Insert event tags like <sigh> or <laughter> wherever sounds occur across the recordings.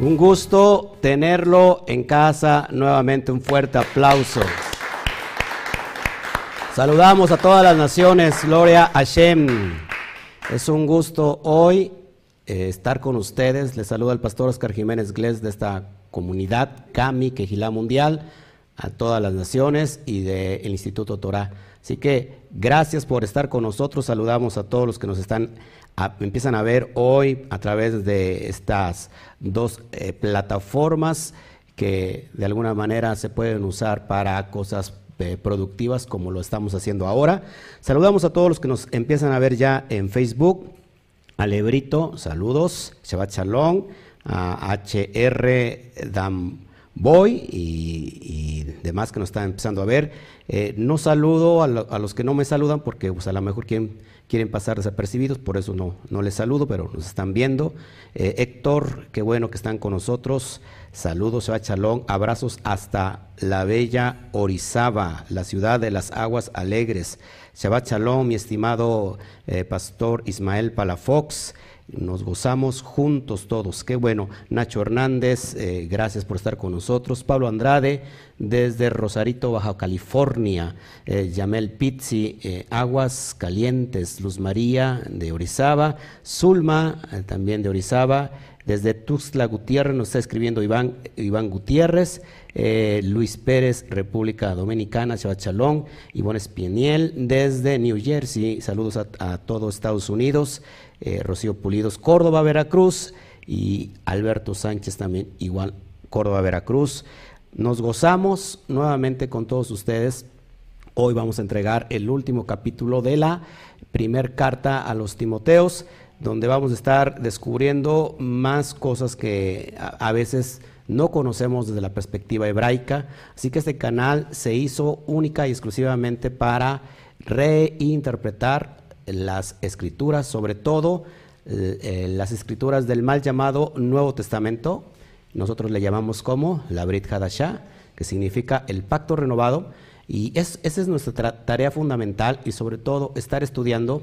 Un gusto tenerlo en casa. Nuevamente un fuerte aplauso. Saludamos a todas las naciones. Gloria a Hashem. Es un gusto hoy eh, estar con ustedes. Les saluda el pastor Oscar Jiménez Gles de esta comunidad CAMI, Quejilá Mundial, a todas las naciones y del Instituto Torah. Así que gracias por estar con nosotros. Saludamos a todos los que nos están empiezan a ver hoy a través de estas dos eh, plataformas que de alguna manera se pueden usar para cosas eh, productivas como lo estamos haciendo ahora. Saludamos a todos los que nos empiezan a ver ya en Facebook. Alebrito, saludos. Shabbat Shalom. A HR Damboy y, demás que nos están empezando a ver. Eh, no saludo a, los que no me saludan porque pues, a lo mejor quieren quieren pasar desapercibidos, por eso no, no les saludo, pero nos están viendo. Eh, Héctor, qué bueno que están con nosotros. Saludos, Shabbat Chalón, abrazos hasta la bella Orizaba, la ciudad de las aguas alegres. Shabbat Shalom, mi estimado eh, pastor Ismael Palafox. Nos gozamos juntos todos. Qué bueno. Nacho Hernández, eh, gracias por estar con nosotros. Pablo Andrade, desde Rosarito, Baja California. Eh, Yamel Pizzi, eh, Aguas Calientes. Luz María, de Orizaba. Zulma, también de Orizaba. Desde Tuxtla Gutiérrez nos está escribiendo Iván, Iván Gutiérrez. Luis Pérez, República Dominicana, Chalón, Ivonne Espieniel, desde New Jersey, saludos a, a todos Estados Unidos, eh, Rocío Pulidos, Córdoba, Veracruz, y Alberto Sánchez también, igual, Córdoba, Veracruz. Nos gozamos nuevamente con todos ustedes. Hoy vamos a entregar el último capítulo de la primer carta a los Timoteos, donde vamos a estar descubriendo más cosas que a, veces no conocemos desde la perspectiva hebraica. Así que este canal se hizo única y exclusivamente para reinterpretar las escrituras, sobre todo eh, eh, las escrituras del mal llamado Nuevo Testamento, nosotros le llamamos como la Brit Hadashah, que significa el pacto renovado, y esa es nuestra tarea fundamental y sobre todo estar estudiando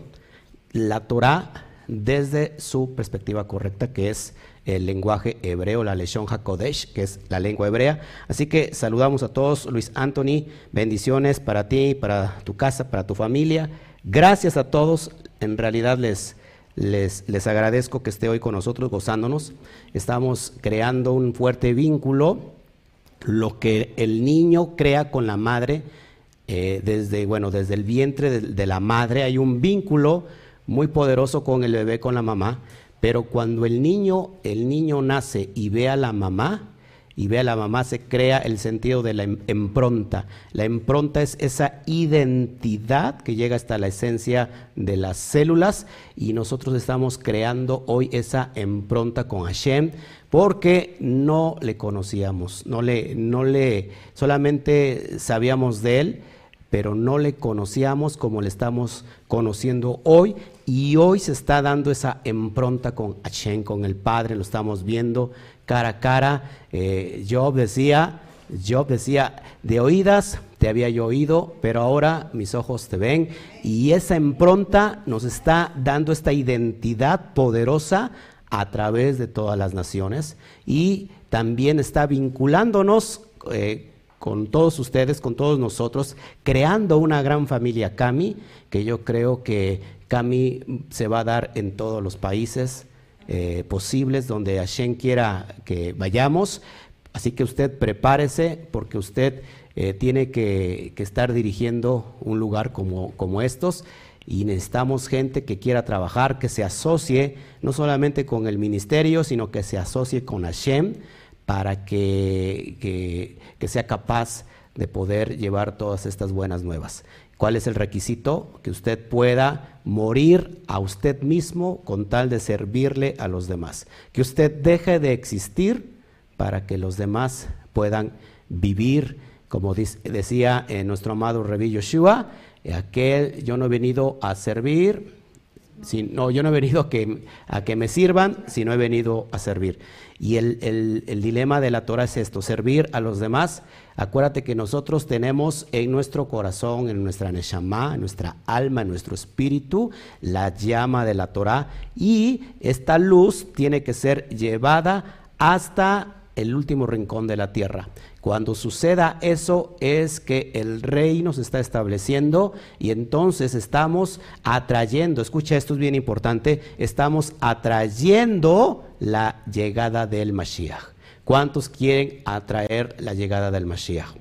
la Torah desde su perspectiva correcta, que es el lenguaje hebreo, la Leshon HaKodesh, que es la lengua hebrea. Así que saludamos a todos. Luis Anthony, bendiciones para ti, para tu casa, para tu familia. Gracias a todos, en realidad les, les, agradezco que esté hoy con nosotros gozándonos. Estamos creando un fuerte vínculo, lo que el niño crea con la madre, eh, desde, bueno, desde el vientre de, de la madre hay un vínculo muy poderoso con el bebé, con la mamá, pero cuando el niño, el niño nace y ve a la mamá, y ve a la mamá, se crea el sentido de la em-, impronta. La impronta es esa identidad que llega hasta la esencia de las células y nosotros estamos creando hoy esa impronta con Hashem porque no le conocíamos, no le, no le, solamente sabíamos de él, pero no le conocíamos como le estamos conociendo hoy y hoy se está dando esa impronta con Hashem, con el Padre, lo estamos viendo cara a cara. Eh, Job decía, Job decía, de oídas te había yo oído, pero ahora mis ojos te ven. Y esa impronta nos está dando esta identidad poderosa a través de todas las naciones y también está vinculándonos eh, con todos ustedes, con todos nosotros, creando una gran familia Cami, que yo creo que Cami se va a dar en todos los países eh, posibles donde Hashem quiera que vayamos. Así que usted prepárese porque usted eh, tiene que, estar dirigiendo un lugar como, como estos y necesitamos gente que quiera trabajar, que se asocie no solamente con el ministerio, sino que se asocie con Hashem para que, que, que sea capaz de poder llevar todas estas buenas nuevas. ¿Cuál es el requisito? Que usted pueda morir a usted mismo con tal de servirle a los demás. Que usted deje de existir para que los demás puedan vivir, como decía eh, nuestro amado Revi Yoshua, eh, aquel yo no he venido a servir, no, yo no he venido a que, me sirvan, sino he venido a servir. Y el, el, dilema de la Torah es esto, servir a los demás. Acuérdate que nosotros tenemos en nuestro corazón, en nuestra neshama, en nuestra alma, en nuestro espíritu, la llama de la Torah. Y esta luz tiene que ser llevada hasta el último rincón de la tierra. Cuando suceda eso es que el reino se está estableciendo y entonces estamos atrayendo, escucha esto es bien importante, estamos atrayendo la llegada del Mashiach. ¿Cuántos quieren atraer la llegada del Mashiach?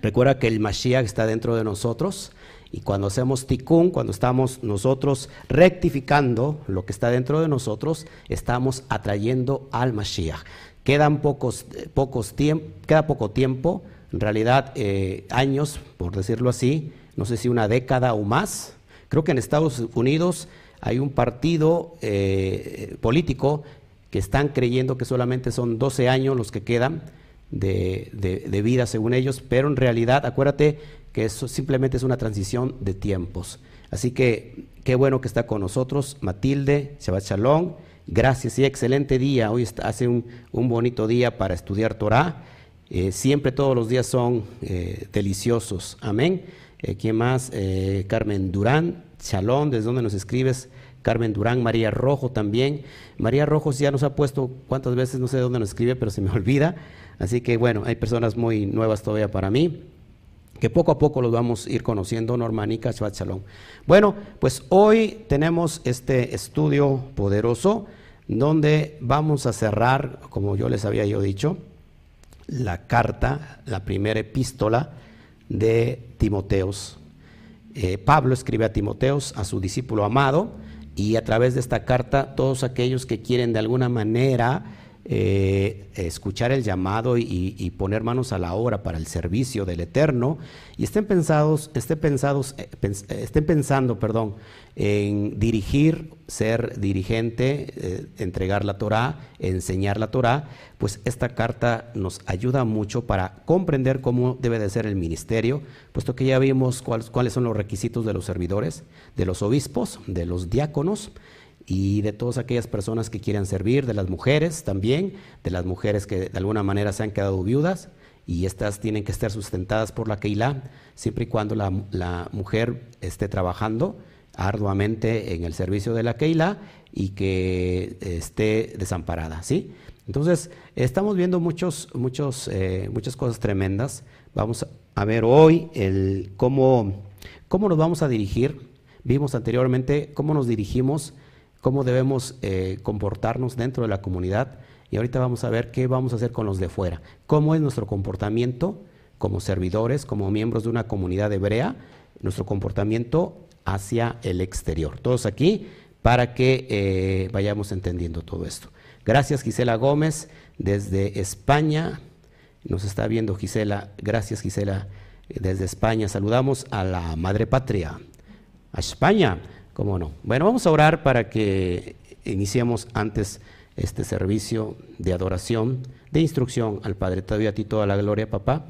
Recuerda que el Mashiach está dentro de nosotros y cuando hacemos tikkun, cuando estamos nosotros rectificando lo que está dentro de nosotros, estamos atrayendo al Mashiach. Quedan pocos, pocos queda poco tiempo, en realidad eh, años, por decirlo así, no sé si una década o más. Creo que en Estados Unidos hay un partido eh, político que están creyendo que solamente son 12 años los que quedan de, de, vida según ellos, pero en realidad acuérdate que eso simplemente es una transición de tiempos. Así que qué bueno que está con nosotros Matilde, Shabbat. Gracias y excelente día. Hoy hace un, bonito día para estudiar Torah. Eh, siempre todos los días son eh, deliciosos. Amén. Eh, ¿Quién más? Carmen Durán. Shalom, ¿desde dónde nos escribes? Carmen Durán, María Rojo también. María Rojo ya nos ha puesto cuántas veces, no sé de dónde nos escribe, pero se me <laughs> olvida. Así que bueno, hay personas muy nuevas todavía para mí que poco a poco los vamos a ir conociendo, Normanica, Shabbat Shalom. Bueno, pues hoy tenemos este estudio poderoso donde vamos a cerrar, como yo les había yo dicho, la carta, la primera epístola de Timoteos. Eh, Pablo escribe a Timoteos, a su discípulo amado, y a través de esta carta todos aquellos que quieren de alguna manera eh, escuchar el llamado y, poner manos a la obra para el servicio del Eterno y estén pensados, estén pensados, eh, estén pensando, perdón, en dirigir, ser dirigente, eh, entregar la Torah, enseñar la Torah, pues esta carta nos ayuda mucho para comprender cómo debe de ser el ministerio, puesto que ya vimos cuáles son los requisitos de los servidores, de los obispos, de los diáconos y de todas aquellas personas que quieran servir, de las mujeres también, de las mujeres que de alguna manera se han quedado viudas y estas tienen que estar sustentadas por la Keilah, siempre y cuando la, mujer esté trabajando arduamente en el servicio de la Keilah y que esté desamparada, ¿sí? Entonces, estamos viendo muchos, muchos, eh, muchas cosas tremendas. Vamos a ver hoy el cómo, cómo nos vamos a dirigir. Vimos anteriormente cómo nos dirigimos cómo debemos eh, comportarnos dentro de la comunidad y ahorita vamos a ver qué vamos a hacer con los de fuera, cómo es nuestro comportamiento como servidores, como miembros de una comunidad hebrea, nuestro comportamiento hacia el exterior. Todos aquí para que eh, vayamos entendiendo todo esto. Gracias Gisela Gómez desde España. Nos está viendo Gisela. Gracias Gisela desde España. Saludamos a la Madre Patria, a España. ¿Cómo no? Bueno, vamos a orar para que iniciemos antes este servicio de adoración, de instrucción al Padre. Te doy a ti toda la gloria, papá.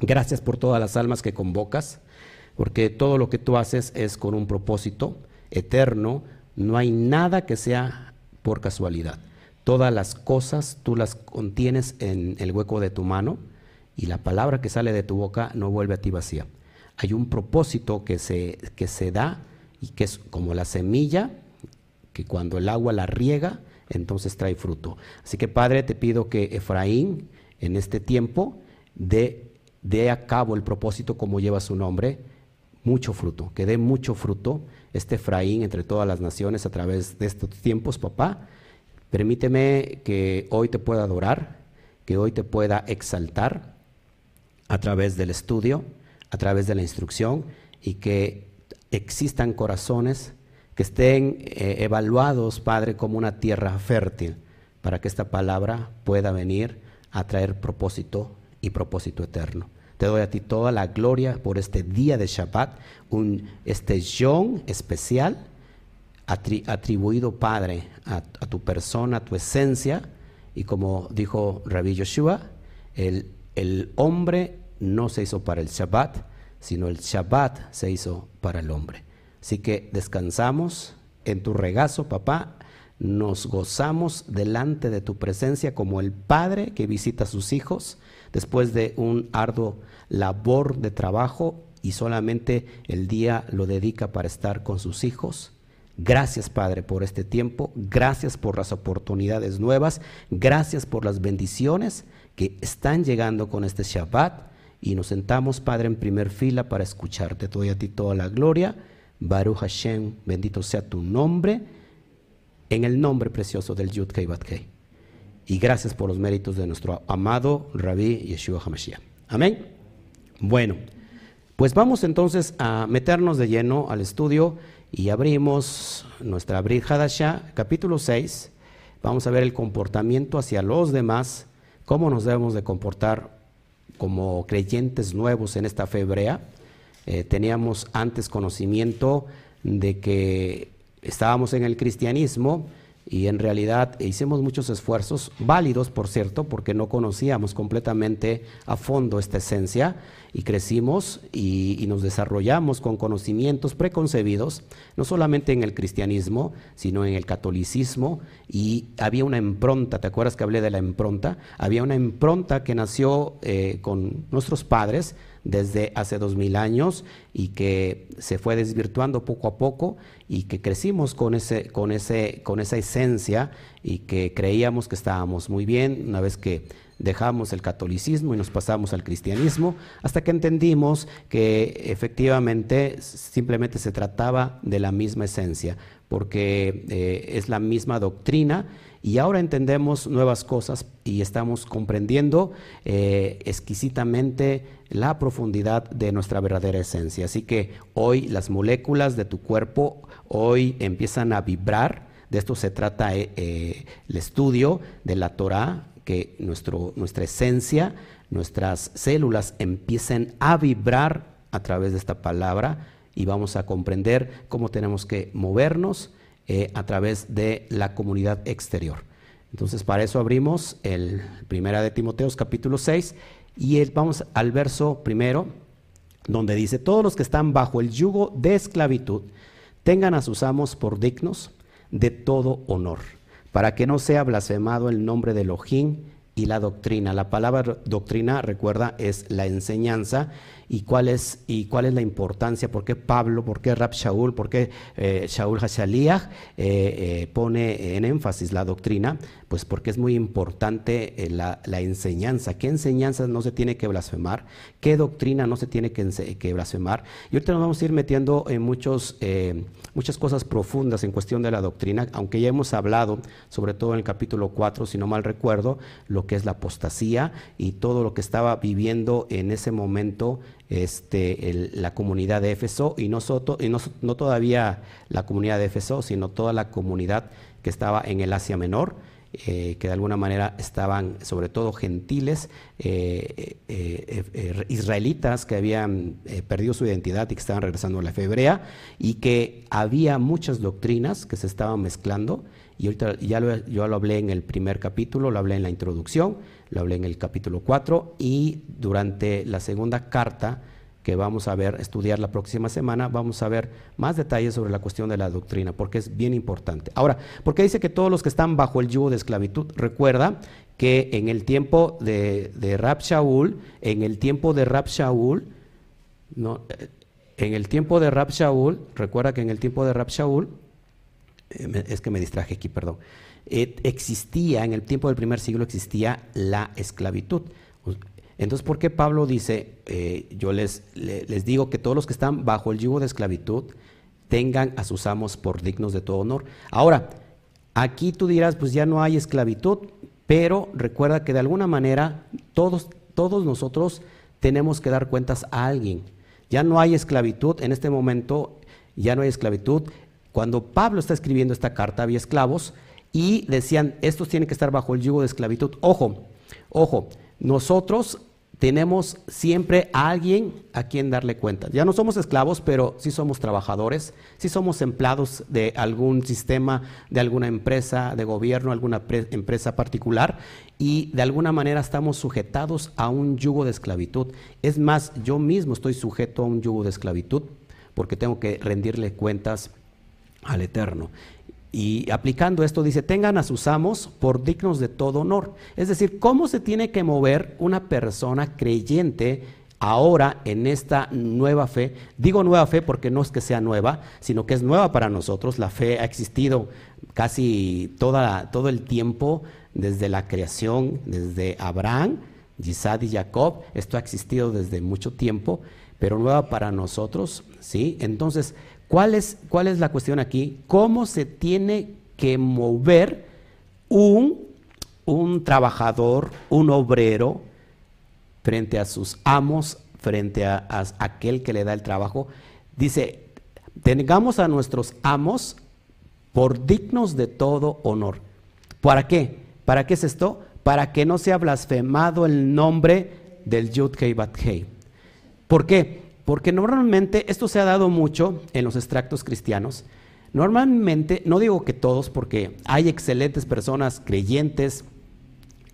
Gracias por todas las almas que convocas, porque todo lo que tú haces es con un propósito eterno. No hay nada que sea por casualidad. Todas las cosas tú las contienes en el hueco de tu mano y la palabra que sale de tu boca no vuelve a ti vacía. Hay un propósito que se, que se da y que es como la semilla que cuando el agua la riega, entonces trae fruto. Así que Padre, te pido que Efraín en este tiempo dé, dé a cabo el propósito como lleva su nombre, mucho fruto, que dé mucho fruto este Efraín entre todas las naciones a través de estos tiempos, papá. Permíteme que hoy te pueda adorar, que hoy te pueda exaltar a través del estudio, a través de la instrucción y que existan corazones que estén eh, evaluados, Padre, como una tierra fértil, para que esta palabra pueda venir a traer propósito y propósito eterno. Te doy a ti toda la gloria por este día de Shabbat, un, este especial atribuido, Padre, a, tu persona, a tu esencia, y como dijo Rabbi Yoshua, el, el hombre no se hizo para el Shabbat, sino el Shabbat se hizo para el hombre. Así que descansamos en tu regazo, papá, nos gozamos delante de tu presencia como el padre que visita a sus hijos después de un arduo labor de trabajo y solamente el día lo dedica para estar con sus hijos. Gracias, Padre, por este tiempo. Gracias por las oportunidades nuevas. Gracias por las bendiciones que están llegando con este Shabbat. Y nos sentamos, Padre, en primer fila para escucharte. Te doy a ti toda la gloria. Baruch Hashem, bendito sea tu nombre, en el nombre precioso del Yud Kei. Y gracias por los méritos de nuestro amado Rabbi Yeshua HaMashiach. Amén. Bueno, pues vamos entonces a meternos de lleno al estudio y abrimos nuestra Brit Hadashah, capítulo 6. Vamos a ver el comportamiento hacia los demás, cómo nos debemos de comportar como creyentes nuevos en esta fe hebrea. Eh, teníamos antes conocimiento de que estábamos en el cristianismo y en realidad hicimos muchos esfuerzos, válidos por cierto, porque no conocíamos completamente a fondo esta esencia y crecimos y, nos desarrollamos con conocimientos preconcebidos, no solamente en el cristianismo, sino en el catolicismo y había una impronta, ¿te acuerdas que hablé de la impronta? Había una impronta que nació eh, con nuestros padres, desde hace dos mil años y que se fue desvirtuando poco a poco y que crecimos con, ese, con, ese, con esa esencia y que creíamos que estábamos muy bien una vez que dejamos el catolicismo y nos pasamos al cristianismo, hasta que entendimos que efectivamente simplemente se trataba de la misma esencia, porque eh, es la misma doctrina y ahora entendemos nuevas cosas y estamos comprendiendo eh, exquisitamente la profundidad de nuestra verdadera esencia. Así que hoy las moléculas de tu cuerpo hoy empiezan a vibrar. De esto se trata eh, eh, el estudio de la Torah, que nuestro, nuestra esencia, nuestras células empiecen a vibrar a través de esta palabra y vamos a comprender cómo tenemos que movernos eh, a través de la comunidad exterior. Entonces, para eso abrimos el Primera de Timoteos capítulo 6 y vamos al verso primero, donde dice, todos los que están bajo el yugo de esclavitud, tengan a sus amos por dignos de todo honor, para que no sea blasfemado el nombre de Elohim y la doctrina. La palabra doctrina, recuerda, es la enseñanza y cuál es, y cuál es la importancia, por qué Pablo, por qué Rab Shaul, por qué eh, Shaul Hashaliah eh, eh, pone en énfasis la doctrina, pues porque es muy importante la, enseñanza. ¿Qué enseñanza no se tiene que blasfemar? ¿Qué doctrina no se tiene que, blasfemar? Y ahorita nos vamos a ir metiendo en muchos, muchas cosas profundas en cuestión de la doctrina, aunque ya hemos hablado, sobre todo en el capítulo 4, si no mal recuerdo, lo que es la apostasía y todo lo que estaba viviendo en ese momento este, la comunidad de Éfeso y, no, y no, todavía la comunidad de Éfeso, sino toda la comunidad que estaba en el Asia Menor. Eh, que de alguna manera estaban sobre todo gentiles, eh, eh, israelitas que habían perdido su identidad y que estaban regresando a la fe hebrea, y que había muchas doctrinas que se estaban mezclando, y ahorita ya lo, yo lo hablé en el primer capítulo, lo hablé en la introducción, lo hablé en el capítulo 4 y durante la segunda carta que vamos a ver, estudiar la próxima semana, vamos a ver más detalles sobre la cuestión de la doctrina, porque es bien importante. Ahora, porque dice que todos los que están bajo el yugo de esclavitud, recuerda que en el tiempo de, de Rab Shaul, en el tiempo de Rab Shaul, no, eh, en el tiempo de Rab Shaul, recuerda que en el tiempo de Rab Shaul, eh, es que me distraje aquí, perdón existía, en el tiempo del primer siglo existía la esclavitud. Entonces, ¿por qué Pablo dice, eh, yo les, les digo que todos los que están bajo el yugo de esclavitud tengan a sus amos por dignos de todo honor? Ahora, aquí tú dirás, pues ya no hay esclavitud, pero recuerda que de alguna manera todos, todos nosotros tenemos que dar cuentas a alguien. Ya no hay esclavitud, en este momento ya no hay esclavitud. Cuando Pablo está escribiendo esta carta había esclavos, y decían, estos tienen que estar bajo el yugo de esclavitud. Ojo, ojo, nosotros tenemos siempre a alguien a quien darle cuenta. Ya no somos esclavos, pero sí somos trabajadores, sí somos empleados de algún sistema, de alguna empresa, de gobierno, alguna empresa particular, y de alguna manera estamos sujetados a un yugo de esclavitud. Es más, yo mismo estoy sujeto a un yugo de esclavitud porque tengo que rendirle cuentas al Eterno. Y aplicando esto dice, tengan a sus amos por dignos de todo honor. Es decir, ¿cómo se tiene que mover una persona creyente ahora en esta nueva fe, digo nueva fe porque no es que sea nueva, sino que es nueva para nosotros, la fe ha existido casi toda, todo el tiempo desde la creación, desde Abraham, Isaac y Jacob, esto ha existido desde mucho tiempo, pero nueva para nosotros, ¿sí? Entonces, ¿cuál es, cuál es la cuestión aquí? ¿Cómo se tiene que mover un, un trabajador, un obrero, frente a sus amos, frente a, aquel que le da el trabajo. Dice, tengamos a nuestros amos por dignos de todo honor. ¿Para qué? ¿Para qué es esto? Para que no sea blasfemado el nombre del Yud Hei Bat Hei. ¿Por qué? Porque normalmente esto se ha dado mucho en los extractos cristianos. Normalmente, no digo que todos, porque hay excelentes personas creyentes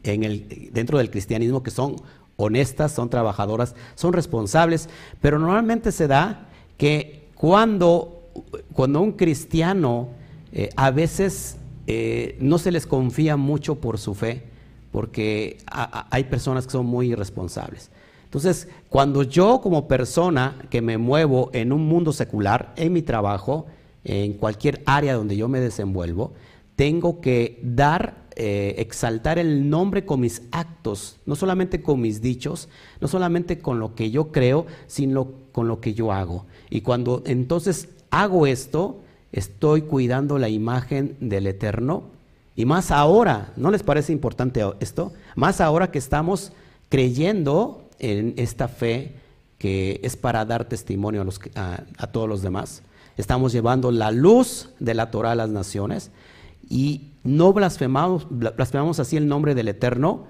dentro del cristianismo que son honestas, son trabajadoras, son responsables, pero normalmente se da que cuando, cuando un cristiano eh, a veces eh, no se les confía mucho por su fe, porque hay personas que son muy irresponsables. Entonces, cuando yo como persona que me muevo en un mundo secular, en mi trabajo, en cualquier área donde yo me desenvuelvo, tengo que dar eh, exaltar el nombre con mis actos, no solamente con mis dichos, no solamente con lo que yo creo, sino con lo que yo hago. Y cuando entonces hago esto, estoy cuidando la imagen del Eterno. Y más ahora, ¿no les parece importante esto? Más ahora que estamos creyendo en esta fe que es para dar testimonio a, los, a todos los demás. Estamos llevando la luz de la Torah a las naciones y no blasfemamos, blasfemamos así el nombre del Eterno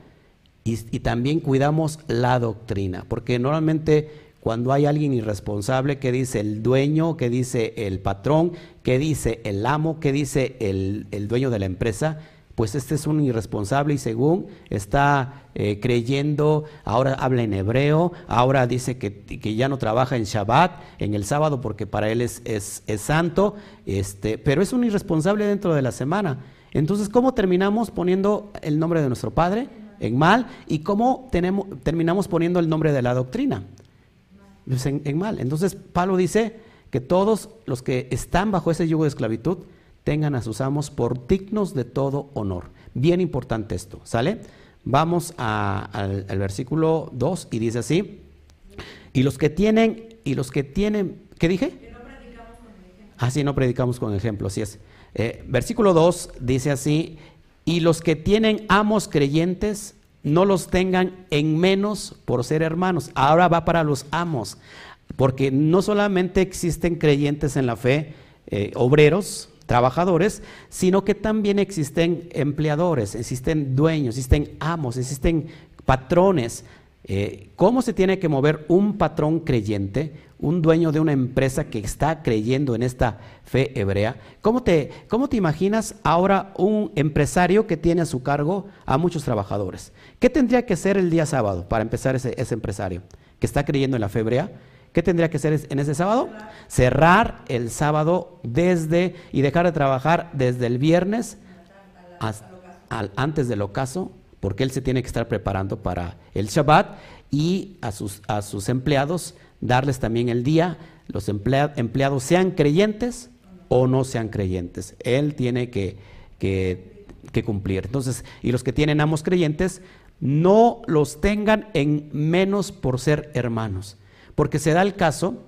y, también cuidamos la doctrina, porque normalmente cuando hay alguien irresponsable que dice el dueño, que dice el patrón, que dice el amo, que dice el, dueño de la empresa, pues este es un irresponsable y según está eh, creyendo, ahora habla en hebreo, ahora dice que, ya no trabaja en Shabbat, en el sábado, porque para él es, es, es santo, este, pero es un irresponsable dentro de la semana. Entonces, ¿cómo terminamos poniendo el nombre de nuestro Padre en mal? ¿Y cómo tenemos, terminamos poniendo el nombre de la doctrina? Pues en, mal. Entonces, Pablo dice que todos los que están bajo ese yugo de esclavitud tengan a sus amos por dignos de todo honor. Bien importante esto, ¿sale? Vamos al, versículo 2 y dice así, y los que tienen, y los que tienen, ¿qué dije? Que no predicamos con ejemplo. Ah, sí, no predicamos con ejemplo, así es. Eh, versículo 2 dice así, y los que tienen amos creyentes, no los tengan en menos por ser hermanos. Ahora va para los amos, porque no solamente existen creyentes en la fe, eh, obreros, trabajadores, sino que también existen empleadores, existen dueños, existen amos, existen patrones. Eh, ¿Cómo se tiene que mover un patrón creyente? un dueño de una empresa que está creyendo en esta fe hebrea, ¿cómo te, cómo te imaginas ahora un empresario que tiene a su cargo a muchos trabajadores? ¿Qué tendría que ser el día sábado para empezar ese, empresario que está creyendo en la fe hebrea? ¿Qué tendría que hacer en ese sábado? Cerrar el sábado desde y dejar de trabajar desde el viernes antes del ocaso, porque él se tiene que estar preparando para el Shabbat y a sus, a sus empleados darles también el día, los empleados sean creyentes o no sean creyentes. Él tiene que, que, cumplir. Entonces, y los que tienen amos creyentes, no los tengan en menos por ser hermanos. Porque se da el caso,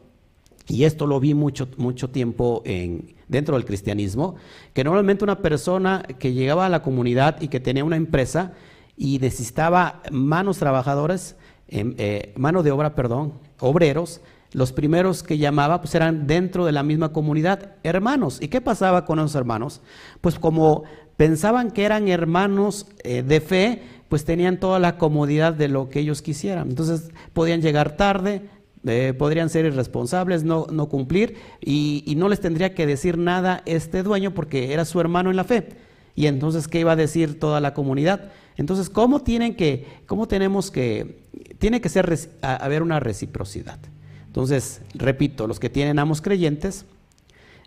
y esto lo vi mucho, mucho tiempo en, dentro del cristianismo, que normalmente una persona que llegaba a la comunidad y que tenía una empresa y necesitaba manos trabajadoras, em, eh, mano de obra, perdón, obreros, los primeros que llamaba pues eran dentro de la misma comunidad, hermanos. ¿Y qué pasaba con esos hermanos? Pues como pensaban que eran hermanos eh, de fe, pues tenían toda la comodidad de lo que ellos quisieran. Entonces podían llegar tarde, eh, podrían ser irresponsables, no, no cumplir, y, y, no les tendría que decir nada este dueño porque era su hermano en la fe. Y entonces, ¿qué iba a decir toda la comunidad? Entonces, ¿cómo tienen que, cómo tenemos que, tiene que ser, haber una reciprocidad? Entonces, repito, los que tienen amos creyentes,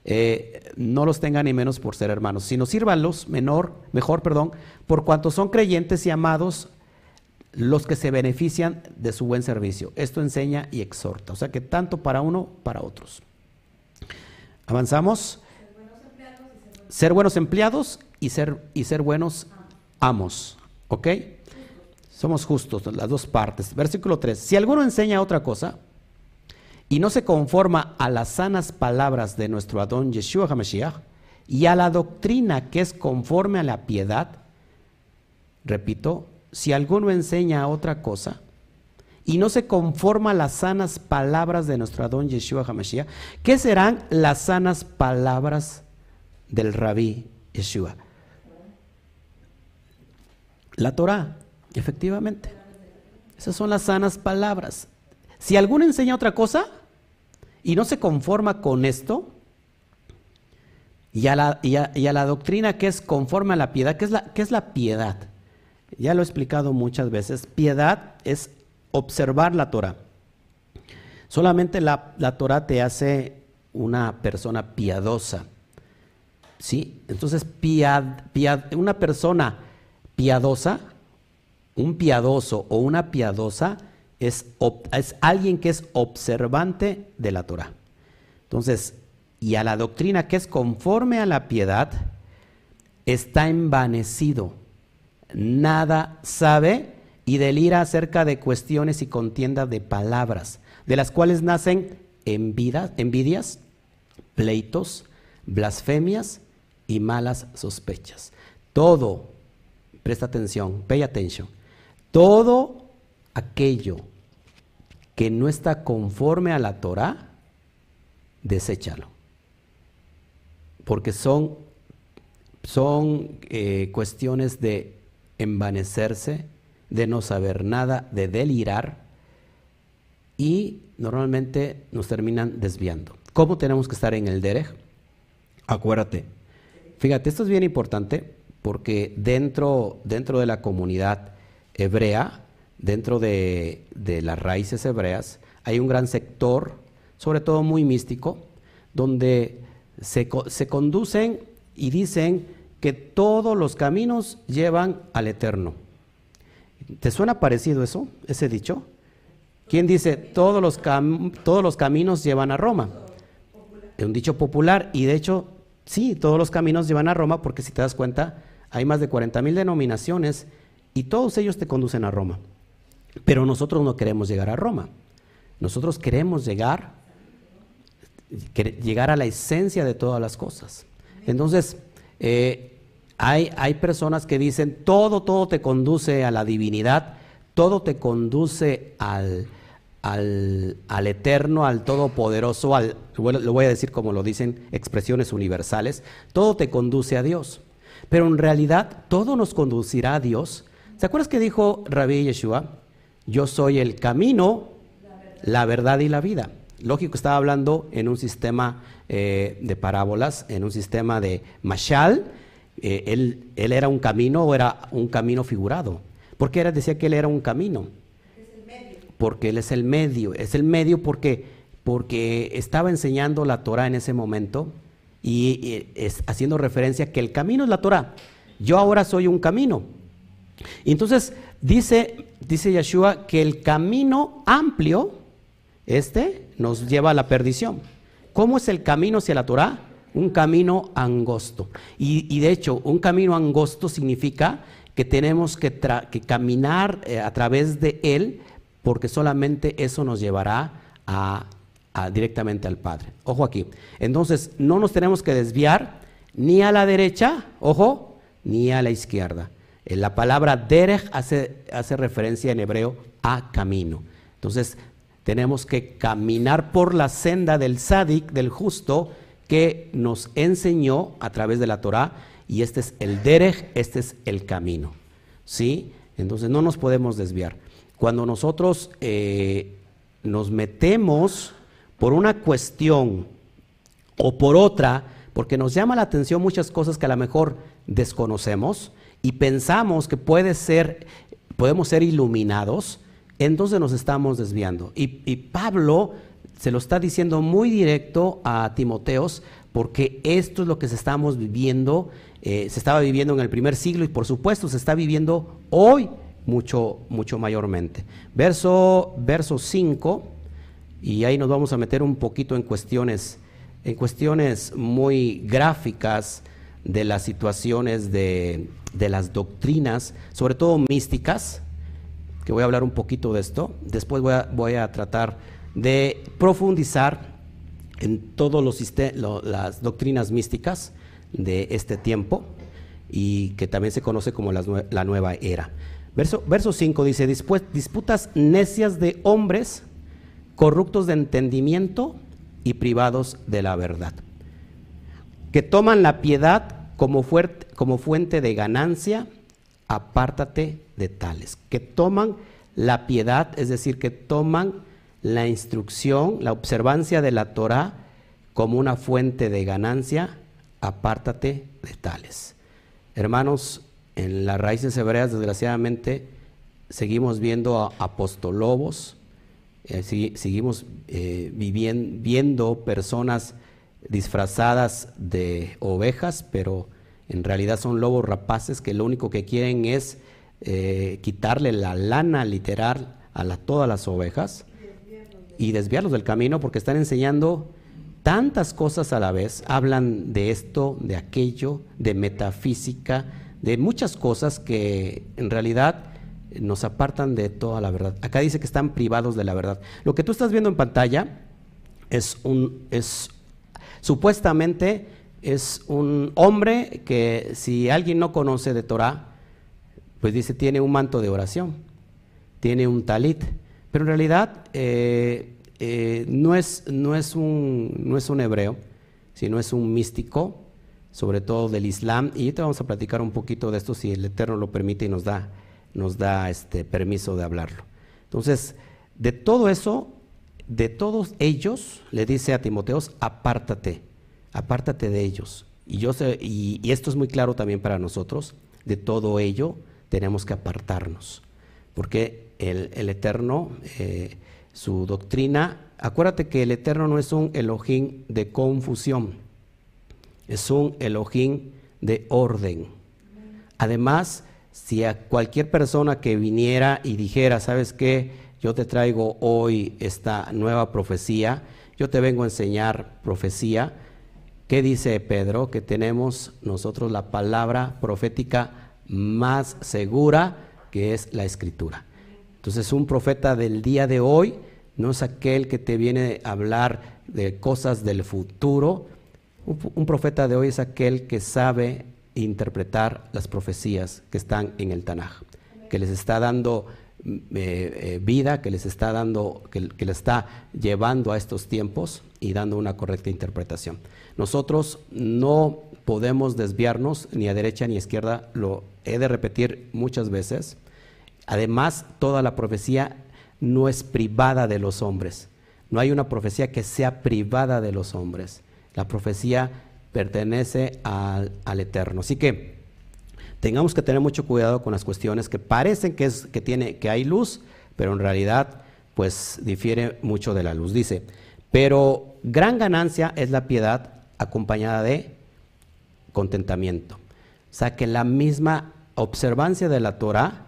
eh, no los tengan ni menos por ser hermanos, sino sírvanlos menor, mejor, perdón, por cuanto son creyentes y amados los que se benefician de su buen servicio. Esto enseña y exhorta. O sea que tanto para uno, para otros. Avanzamos. Ser buenos empleados y ser, y ser buenos amos. ¿Ok? Somos justos, las dos partes. Versículo 3. Si alguno enseña otra cosa y no se conforma a las sanas palabras de nuestro Adón Yeshua HaMashiach y a la doctrina que es conforme a la piedad, repito, si alguno enseña otra cosa y no se conforma a las sanas palabras de nuestro Adón Yeshua HaMashiach, ¿qué serán las sanas palabras del rabí Yeshua? La Torah, efectivamente. Esas son las sanas palabras. Si alguno enseña otra cosa y no se conforma con esto, y a la, la doctrina que es conforme a la piedad, ¿qué es la, qué es la piedad? Ya lo he explicado muchas veces. Piedad es observar la Torah. Solamente la, la Torah te hace una persona piadosa. ¿Sí? Entonces, piad, una persona piadosa, un piadoso o una piadosa es, es alguien que es observante de la Torah. Entonces, y a la doctrina que es conforme a la piedad, está envanecido nada sabe y delira acerca de cuestiones y contienda de palabras, de las cuales nacen envidias, envidias pleitos, blasfemias y malas sospechas. Todo, presta atención, pay attention, todo aquello que no está conforme a la Torah, deséchalo. Porque son, son eh, cuestiones de envanecerse, de no saber nada, de delirar y normalmente nos terminan desviando. ¿Cómo tenemos que estar en el derech? Acuérdate, fíjate, esto es bien importante porque dentro, dentro de la comunidad hebrea, dentro de, las raíces hebreas, hay un gran sector, sobre todo muy místico, donde se, se conducen y dicen que todos los caminos llevan al eterno. ¿Te suena parecido eso, ese dicho? ¿Quién dice todos los, todos los caminos llevan a Roma? Es un dicho popular y de hecho, sí, todos los caminos llevan a Roma porque si te das cuenta, hay más de 40 mil denominaciones y todos ellos te conducen a Roma. Pero nosotros no queremos llegar a Roma. Nosotros queremos llegar, llegar a la esencia de todas las cosas. Entonces, eh, hay, hay personas que dicen, todo, todo te conduce a la divinidad, todo te conduce al, al, eterno, al todopoderoso, al, lo voy a decir como lo dicen expresiones universales, todo te conduce a Dios. Pero en realidad todo nos conducirá a Dios. ¿Se acuerdas que dijo Rabbi Yeshua? Yo soy el camino, la verdad y la vida. Lógico, estaba hablando en un sistema eh, de parábolas, en un sistema de mashal, eh, él, era un camino o era un camino figurado. ¿Por qué era, decía que él era un camino? Porque él es el medio. Es el medio porque, porque estaba enseñando la Torah en ese momento y, haciendo referencia que el camino es la Torah. Yo ahora soy un camino. Entonces dice, dice Yeshua que el camino amplio, este, nos lleva a la perdición. ¿Cómo es el camino hacia la Torah? Un camino angosto. Y, de hecho, un camino angosto significa que tenemos que, caminar eh, a través de él, porque solamente eso nos llevará a, directamente al Padre. Ojo aquí. Entonces, no nos tenemos que desviar ni a la derecha, ojo, ni a la izquierda. Eh, la palabra derech hace, hace referencia en hebreo a camino. Entonces, tenemos que caminar por la senda del sádic, del justo, que nos enseñó a través de la Torah, y este es el derech, este es el camino. ¿Sí? Entonces no nos podemos desviar. Cuando nosotros eh, nos metemos por una cuestión o por otra, porque nos llama la atención muchas cosas que a lo mejor desconocemos y pensamos que puede ser, podemos ser iluminados, entonces nos estamos desviando. Y, Pablo se lo está diciendo muy directo a Timoteos, porque esto es lo que se estamos viviendo, eh, se estaba viviendo en el primer siglo y por supuesto se está viviendo hoy mucho, mucho mayormente. Verso, verso 5, y ahí nos vamos a meter un poquito en cuestiones, en cuestiones muy gráficas de las situaciones de, de las doctrinas, sobre todo místicas, que voy a hablar un poquito de esto. Después voy a, tratar de profundizar en todas las doctrinas místicas de este tiempo y que también se conoce como la, nueva era. Verso, verso 5 dice, disputas necias de hombres, corruptos de entendimiento y privados de la verdad, que toman la piedad como, como fuente de ganancia, apártate de tales, que toman la piedad, es decir, que toman la instrucción, la observancia de la Torah como una fuente de ganancia, apártate de tales. Hermanos, en las raíces hebreas, desgraciadamente, seguimos viendo a apostolobos, eh, seguimos eh, viendo personas disfrazadas de ovejas, pero en realidad son lobos rapaces que lo único que quieren es eh, quitarle la lana literal a todas las ovejas y desviarlos del camino porque están enseñando tantas cosas a la vez, hablan de esto, de aquello, de metafísica, de muchas cosas que en realidad nos apartan de toda la verdad. Acá dice que están privados de la verdad. Lo que tú estás viendo en pantalla es un es supuestamente es un hombre que si alguien no conoce de Torah, pues dice tiene un manto de oración, tiene un talit, pero en realidad eh, eh, no, es, no, es un, no es un hebreo, sino es un místico, sobre todo del Islam. Y ahorita vamos a platicar un poquito de esto si el Eterno lo permite y nos da, nos da este permiso de hablarlo. Entonces, de todo eso, de todos ellos, le dice a Timoteos, apártate, apártate de ellos. Y, yo sé, y, esto es muy claro también para nosotros, de todo ello tenemos que apartarnos, porque el, el Eterno eh, su doctrina, acuérdate que el Eterno no es un Elohim de confusión, es un Elohim de orden. Además, si a cualquier persona que viniera y dijera, ¿sabes qué? Yo te traigo hoy esta nueva profecía, yo te vengo a enseñar profecía. ¿Qué dice Pedro? Que tenemos nosotros la palabra profética más segura que es la escritura. Entonces un profeta del día de hoy no es aquel que te viene a hablar de cosas del futuro. Un, profeta de hoy es aquel que sabe interpretar las profecías que están en el Tanaj, que les está dando mm, eh, eh, vida, que les está dando, que, que le está llevando a estos tiempos y dando una correcta interpretación. Nosotros no podemos desviarnos ni a derecha ni a izquierda, lo he de repetir muchas veces. Además, toda la profecía no es privada de los hombres. No hay una profecía que sea privada de los hombres. La profecía pertenece al, Eterno. Así que tengamos que tener mucho cuidado con las cuestiones que parecen que, es, que, tiene, que hay luz, pero en realidad pues difiere mucho de la luz. Dice, pero gran ganancia es la piedad acompañada de contentamiento. O sea que la misma observancia de la Torah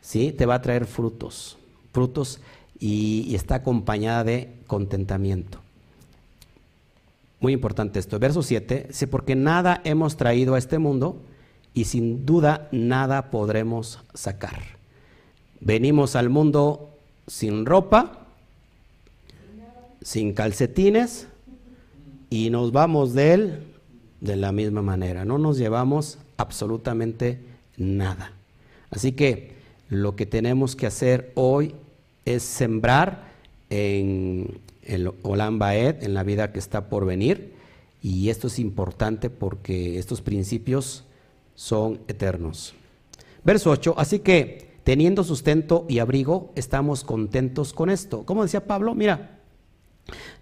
¿sí? te va a traer frutos frutos y, está acompañada de contentamiento. Muy importante esto. Verso 7, dice, porque nada hemos traído a este mundo y sin duda nada podremos sacar. Venimos al mundo sin ropa, sin calcetines y nos vamos de él de la misma manera. No nos llevamos absolutamente nada. Así que lo que tenemos que hacer hoy es sembrar en el Olam Baed, en la vida que está por venir, y esto es importante porque estos principios son eternos. Verso 8, así que teniendo sustento y abrigo, estamos contentos con esto. Como decía Pablo, mira,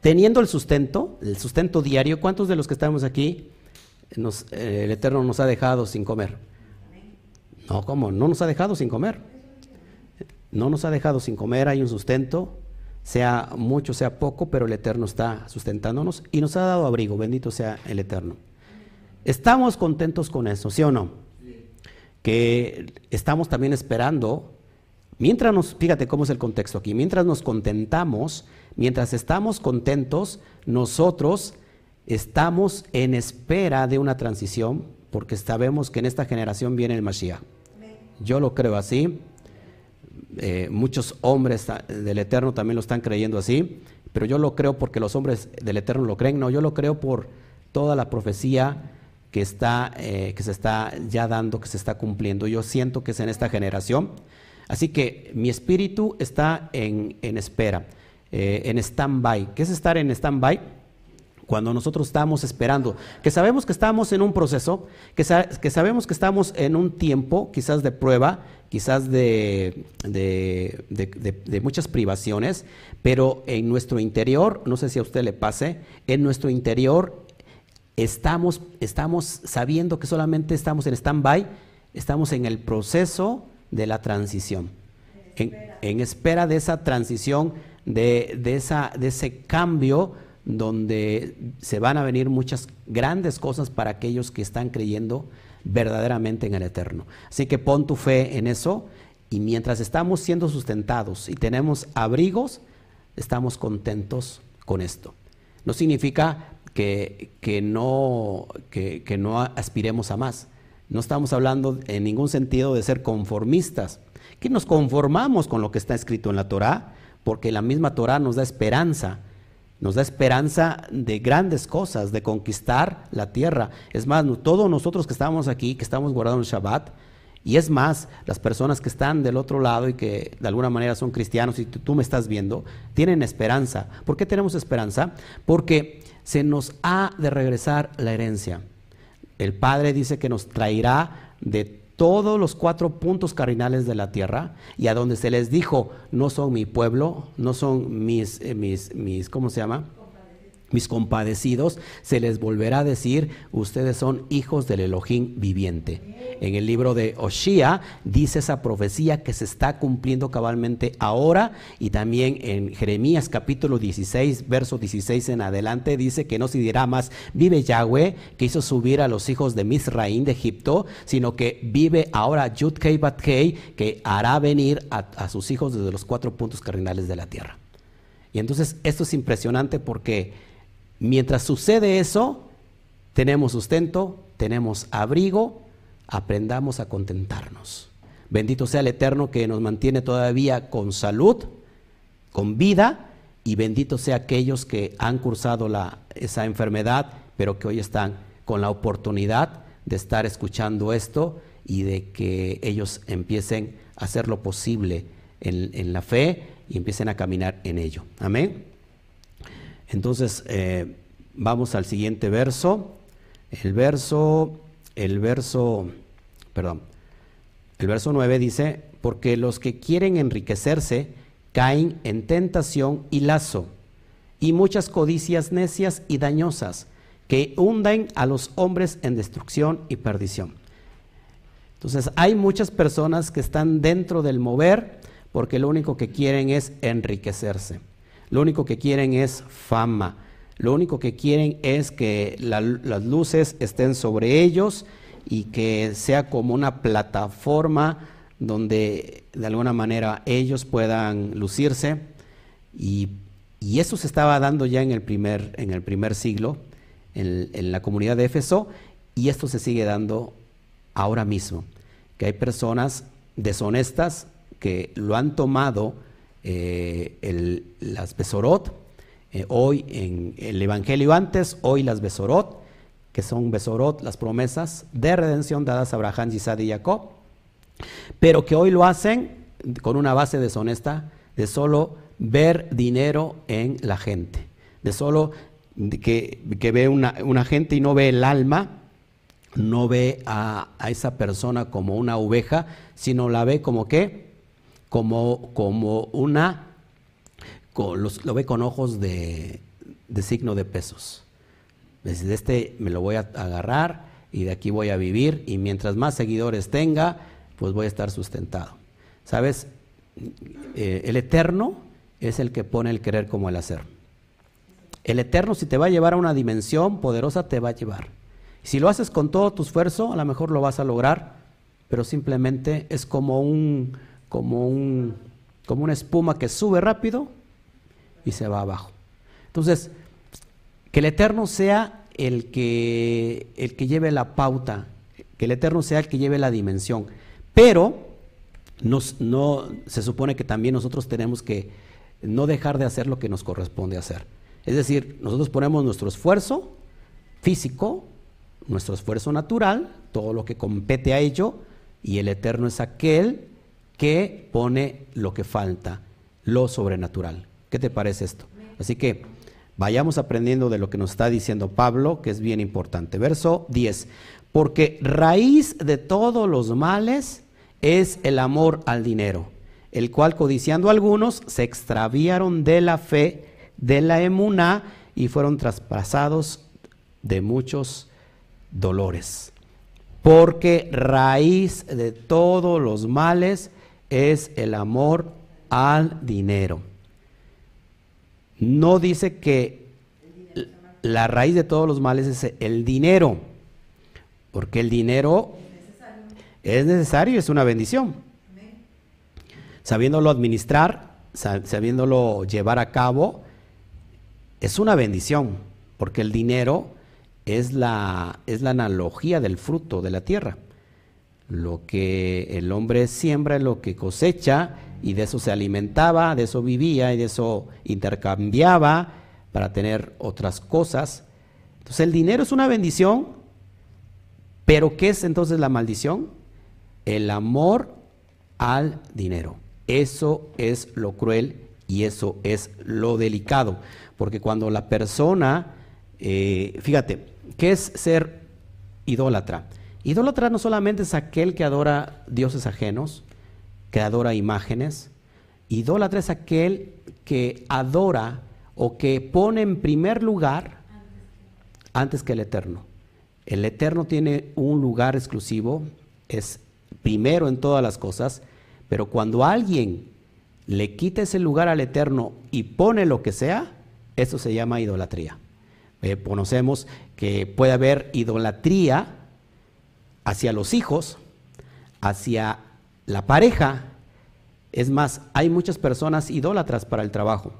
teniendo el sustento, el sustento diario, ¿cuántos de los que estamos aquí eh, el Eterno nos ha dejado sin comer? No, ¿cómo? No nos ha dejado sin comer no nos ha dejado sin comer, hay un sustento, sea mucho, sea poco, pero el Eterno está sustentándonos y nos ha dado abrigo, bendito sea el Eterno. Estamos contentos con eso, ¿sí o no? que estamos también esperando, mientras nos, fíjate cómo es el contexto aquí, mientras nos contentamos, mientras estamos contentos, nosotros estamos en espera de una transición, porque sabemos que en esta generación viene el Mashiach. Yo lo creo así. Eh, muchos hombres del Eterno también lo están creyendo así, pero yo lo creo porque los hombres del Eterno lo creen, no, yo lo creo por toda la profecía que, está, eh, que se está ya dando, que se está cumpliendo. Yo siento que es en esta generación. Así que mi espíritu está en, espera, eh, en stand-by. ¿Qué es estar en stand-by? Cuando nosotros estamos esperando, que sabemos que estamos en un proceso, que, sabemos que estamos en un tiempo quizás de prueba, quizás de, de, muchas privaciones, pero en nuestro interior, no sé si a usted le pase, en nuestro interior estamos, estamos sabiendo que solamente estamos en stand-by, estamos en el proceso de la transición, en, espera de esa transición, de, esa, de ese cambio donde se van a venir muchas grandes cosas para aquellos que están creyendo verdaderamente en el Eterno. Así que pon tu fe en eso y mientras estamos siendo sustentados y tenemos abrigos, estamos contentos con esto. No significa que, que no, que, que no aspiremos a más. No estamos hablando en ningún sentido de ser conformistas, que nos conformamos con lo que está escrito en la Torah, porque la misma Torah nos da esperanza, nos da esperanza de grandes cosas, de conquistar la tierra. Es más, todos nosotros que estamos aquí, que estamos guardando el Shabbat, y es más, las personas que están del otro lado y que de alguna manera son cristianos y tú, me estás viendo, tienen esperanza. ¿Por qué tenemos esperanza? Porque se nos ha de regresar la herencia. El Padre dice que nos traerá de todos los cuatro puntos cardinales de la tierra y a donde se les dijo, no son mi pueblo, no son mis, eh, mis, mis ¿cómo se llama? Mis compadecidos, se les volverá a decir, ustedes son hijos del Elohim viviente. En el libro de Oshia dice esa profecía que se está cumpliendo cabalmente ahora y también en Jeremías capítulo 16, verso 16 en adelante dice que no se dirá más, vive Yahweh que hizo subir a los hijos de Misraín de Egipto, sino que vive ahora Yudkei Batkei que hará venir a, a sus hijos desde los cuatro puntos cardinales de la tierra. Y entonces esto es impresionante porque Mientras sucede eso, tenemos sustento, tenemos abrigo, aprendamos a contentarnos. Bendito sea el Eterno que nos mantiene todavía con salud, con vida, y bendito sea aquellos que han cursado esa enfermedad, pero que hoy están con la oportunidad de estar escuchando esto y de que ellos empiecen a hacer lo posible en, en la fe y empiecen a caminar en ello. Amén. Entonces, eh, vamos al siguiente verso. El verso, el verso, perdón, el verso 9 dice, porque los que quieren enriquecerse caen en tentación y lazo, y muchas codicias necias y dañosas, que hunden a los hombres en destrucción y perdición. Entonces, hay muchas personas que están dentro del mover porque lo único que quieren es enriquecerse. Lo único que quieren es fama. Lo único que quieren es que las luces estén sobre ellos y que sea como una plataforma donde de alguna manera ellos puedan lucirse. Y, eso se estaba dando ya en el primer, en el primer siglo en, en la comunidad de Éfeso y esto se sigue dando ahora mismo. Que hay personas deshonestas que lo han tomado eh, las Besorot, eh, hoy en el Evangelio antes, hoy las Besorot, que son Besorot, las promesas de redención dadas a Abraham, Isaac y Jacob, pero que hoy lo hacen con una base deshonesta de solo ver dinero en la gente, de solo que, que ve una, una, gente y no ve el alma, no ve a, a esa persona como una oveja, sino la ve como que como, como una, lo ve con ojos de, signo de pesos. Desde este me lo voy a agarrar y de aquí voy a vivir y mientras más seguidores tenga, pues voy a estar sustentado. ¿Sabes? Eh, el eterno es el que pone el querer como el hacer. El eterno si te va a llevar a una dimensión poderosa, te va a llevar. Si lo haces con todo tu esfuerzo, a lo mejor lo vas a lograr, pero simplemente es como un, como un, como una espuma que sube rápido y se va abajo. Entonces, que el Eterno sea el que, el que lleve la pauta, que el Eterno sea el que lleve la dimensión. Pero nos, no, se supone que también nosotros tenemos que no dejar de hacer lo que nos corresponde hacer. Es decir, nosotros ponemos nuestro esfuerzo físico, nuestro esfuerzo natural, todo lo que compete a ello, y el Eterno es aquel que pone lo que falta, lo sobrenatural. ¿Qué te parece esto? Así que vayamos aprendiendo de lo que nos está diciendo Pablo, que es bien importante. Verso 10. Porque raíz de todos los males es el amor al dinero, el cual codiciando algunos se extraviaron de la fe, de la emuná, y fueron traspasados de muchos dolores. Porque raíz de todos los males es el amor al dinero. No dice que la raíz de todos los males es el dinero, porque el dinero es necesario, es una bendición. Sabiéndolo administrar, sabiéndolo llevar a cabo, es una bendición, porque el dinero es la, es la analogía del fruto de la tierra. Lo que el hombre siembra, lo que cosecha, y de eso se alimentaba, de eso vivía y de eso intercambiaba para tener otras cosas. Entonces el dinero es una bendición, pero ¿qué es entonces la maldición? El amor al dinero. Eso es lo cruel y eso es lo delicado, porque cuando la persona, eh, fíjate, ¿qué es ser idólatra? Idólatra no solamente es aquel que adora dioses ajenos, que adora imágenes. Idólatra es aquel que adora o que pone en primer lugar antes que el eterno. El eterno tiene un lugar exclusivo, es primero en todas las cosas, pero cuando alguien le quita ese lugar al eterno y pone lo que sea, eso se llama idolatría. Eh, conocemos que puede haber idolatría hacia los hijos, hacia la pareja, es más, hay muchas personas idólatras para el trabajo,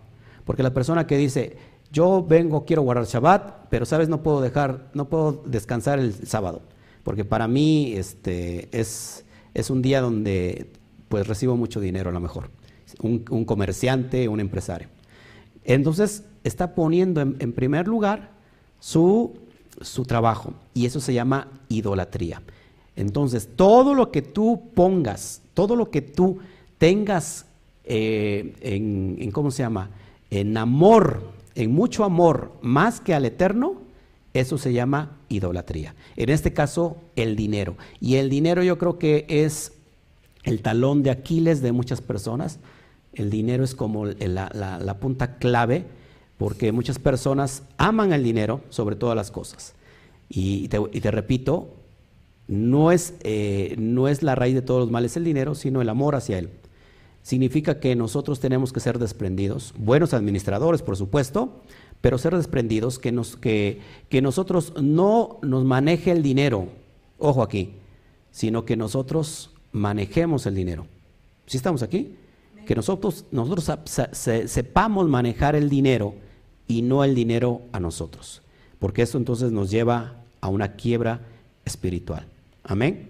porque la persona que dice, yo vengo, quiero guardar Shabbat, pero sabes, no puedo dejar, no puedo descansar el sábado, porque para mí este, es, es un día donde pues recibo mucho dinero a lo mejor, un, comerciante, un empresario. Entonces está poniendo en, en primer lugar su, su trabajo. Y eso se llama idolatría. Entonces, todo lo que tú pongas, todo lo que tú tengas eh, en, ¿cómo se llama? En amor, en mucho amor, más que al eterno, eso se llama idolatría. En este caso, el dinero. Y el dinero yo creo que es el talón de Aquiles de muchas personas. El dinero es como la punta clave porque muchas personas aman el dinero sobre todas las cosas. Y te, repito, no es, eh, no es la raíz de todos los males el dinero, sino el amor hacia él. Significa que nosotros tenemos que ser desprendidos, buenos administradores, por supuesto, pero ser desprendidos, que, nos, que, que nosotros no nos maneje el dinero, ojo aquí, sino que nosotros manejemos el dinero. ¿Sí estamos aquí? Que nosotros, nosotros sepamos manejar el dinero y no el dinero a nosotros, porque eso entonces nos lleva a una quiebra espiritual. Amén.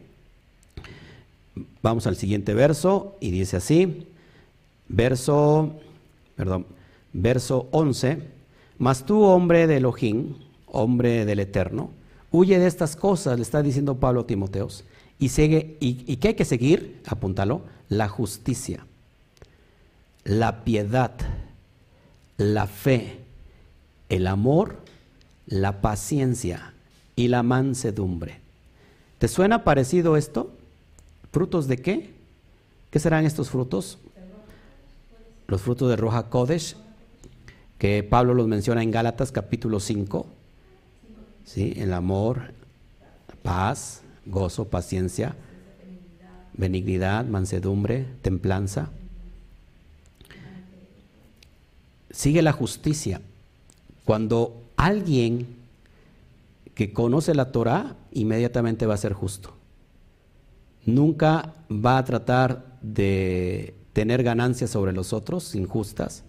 Vamos al siguiente verso y dice así, verso, perdón, verso 11, mas tú hombre de Elohim, hombre del Eterno, huye de estas cosas, le está diciendo Pablo a Timoteos, y sigue, y, y qué hay que seguir, apúntalo, la justicia, la piedad, la fe, el amor, la paciencia y la mansedumbre. ¿Te suena parecido esto? ¿Frutos de qué? ¿Qué serán estos frutos? Los frutos de Roja Kodesh, que Pablo los menciona en Gálatas capítulo 5. ¿Sí? El amor, paz, gozo, paciencia, benignidad, mansedumbre, templanza. Sigue la justicia. Cuando alguien que conoce la Torah, inmediatamente va a ser justo. nunca va a tratar de tener ganancias sobre los otros injustas,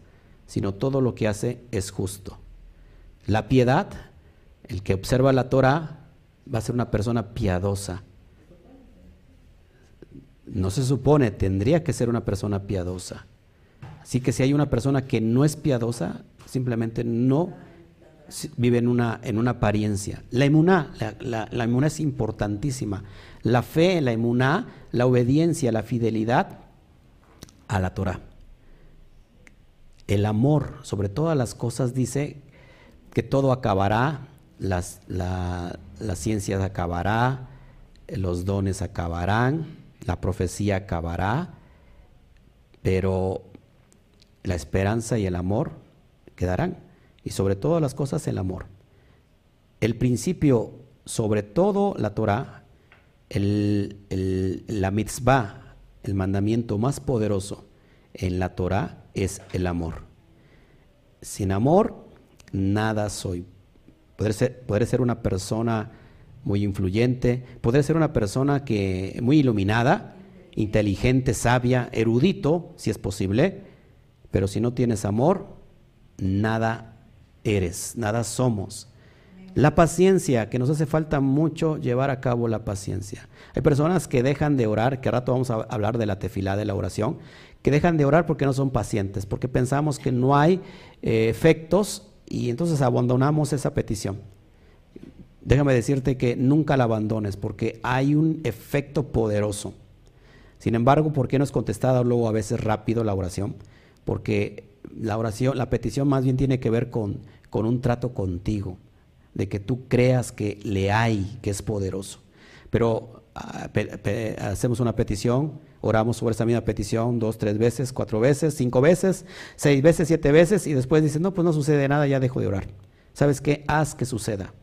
sino todo lo que hace es justo. La piedad, el que observa la Torah, va a ser una persona piadosa. No se supone, tendría que ser una persona piadosa. Así que si hay una persona que no es piadosa, simplemente no vive en una, en una apariencia. La emuná, la, la, es importantísima. La fe, la emuná, la obediencia, la fidelidad a la Torah. El amor sobre todas las cosas dice que todo acabará, las, la, la ciencia acabará, los dones acabarán, la profecía acabará, pero la esperanza y el amor quedarán. Y sobre todas las cosas el amor. El principio, sobre todo la Torah, el, la mitzvah, el mandamiento más poderoso en la Torah es el amor. Sin amor, nada soy. Podré ser, ser una persona muy influyente, podré ser una persona que muy iluminada, inteligente, sabia, erudito, si es posible, pero si no tienes amor, nada eres, nada somos. La paciencia, que nos hace falta mucho llevar a cabo la paciencia. Hay personas que dejan de orar, que rato vamos a hablar de la tefilá, de la oración, que dejan de orar porque no son pacientes, porque pensamos que no hay eh, efectos y entonces abandonamos esa petición. Déjame decirte que nunca la abandones porque hay un efecto poderoso. Sin embargo, ¿por qué no es contestada luego a veces rápido la oración? Porque la oración, la petición más bien tiene que ver con, con un trato contigo, de que tú creas que le hay, que es poderoso. Pero ah, hacemos una petición, oramos sobre esa misma petición dos, tres veces, cuatro veces, cinco veces, seis veces, siete veces, y después dicen, no, pues no sucede nada, ya dejo de orar. ¿Sabes qué? Haz que suceda.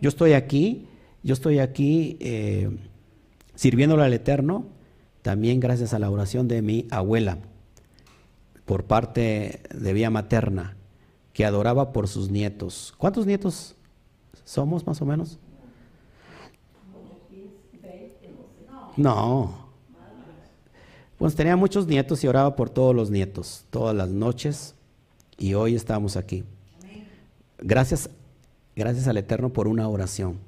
Yo estoy aquí, yo estoy aquí eh, sirviéndole al Eterno, también gracias a la oración de mi abuela por parte de vía materna, que adoraba por sus nietos. ¿Cuántos nietos somos más o menos? No. Pues tenía muchos nietos y oraba por todos los nietos, todas las noches, y hoy estamos aquí. Gracias, gracias al Eterno por una oración,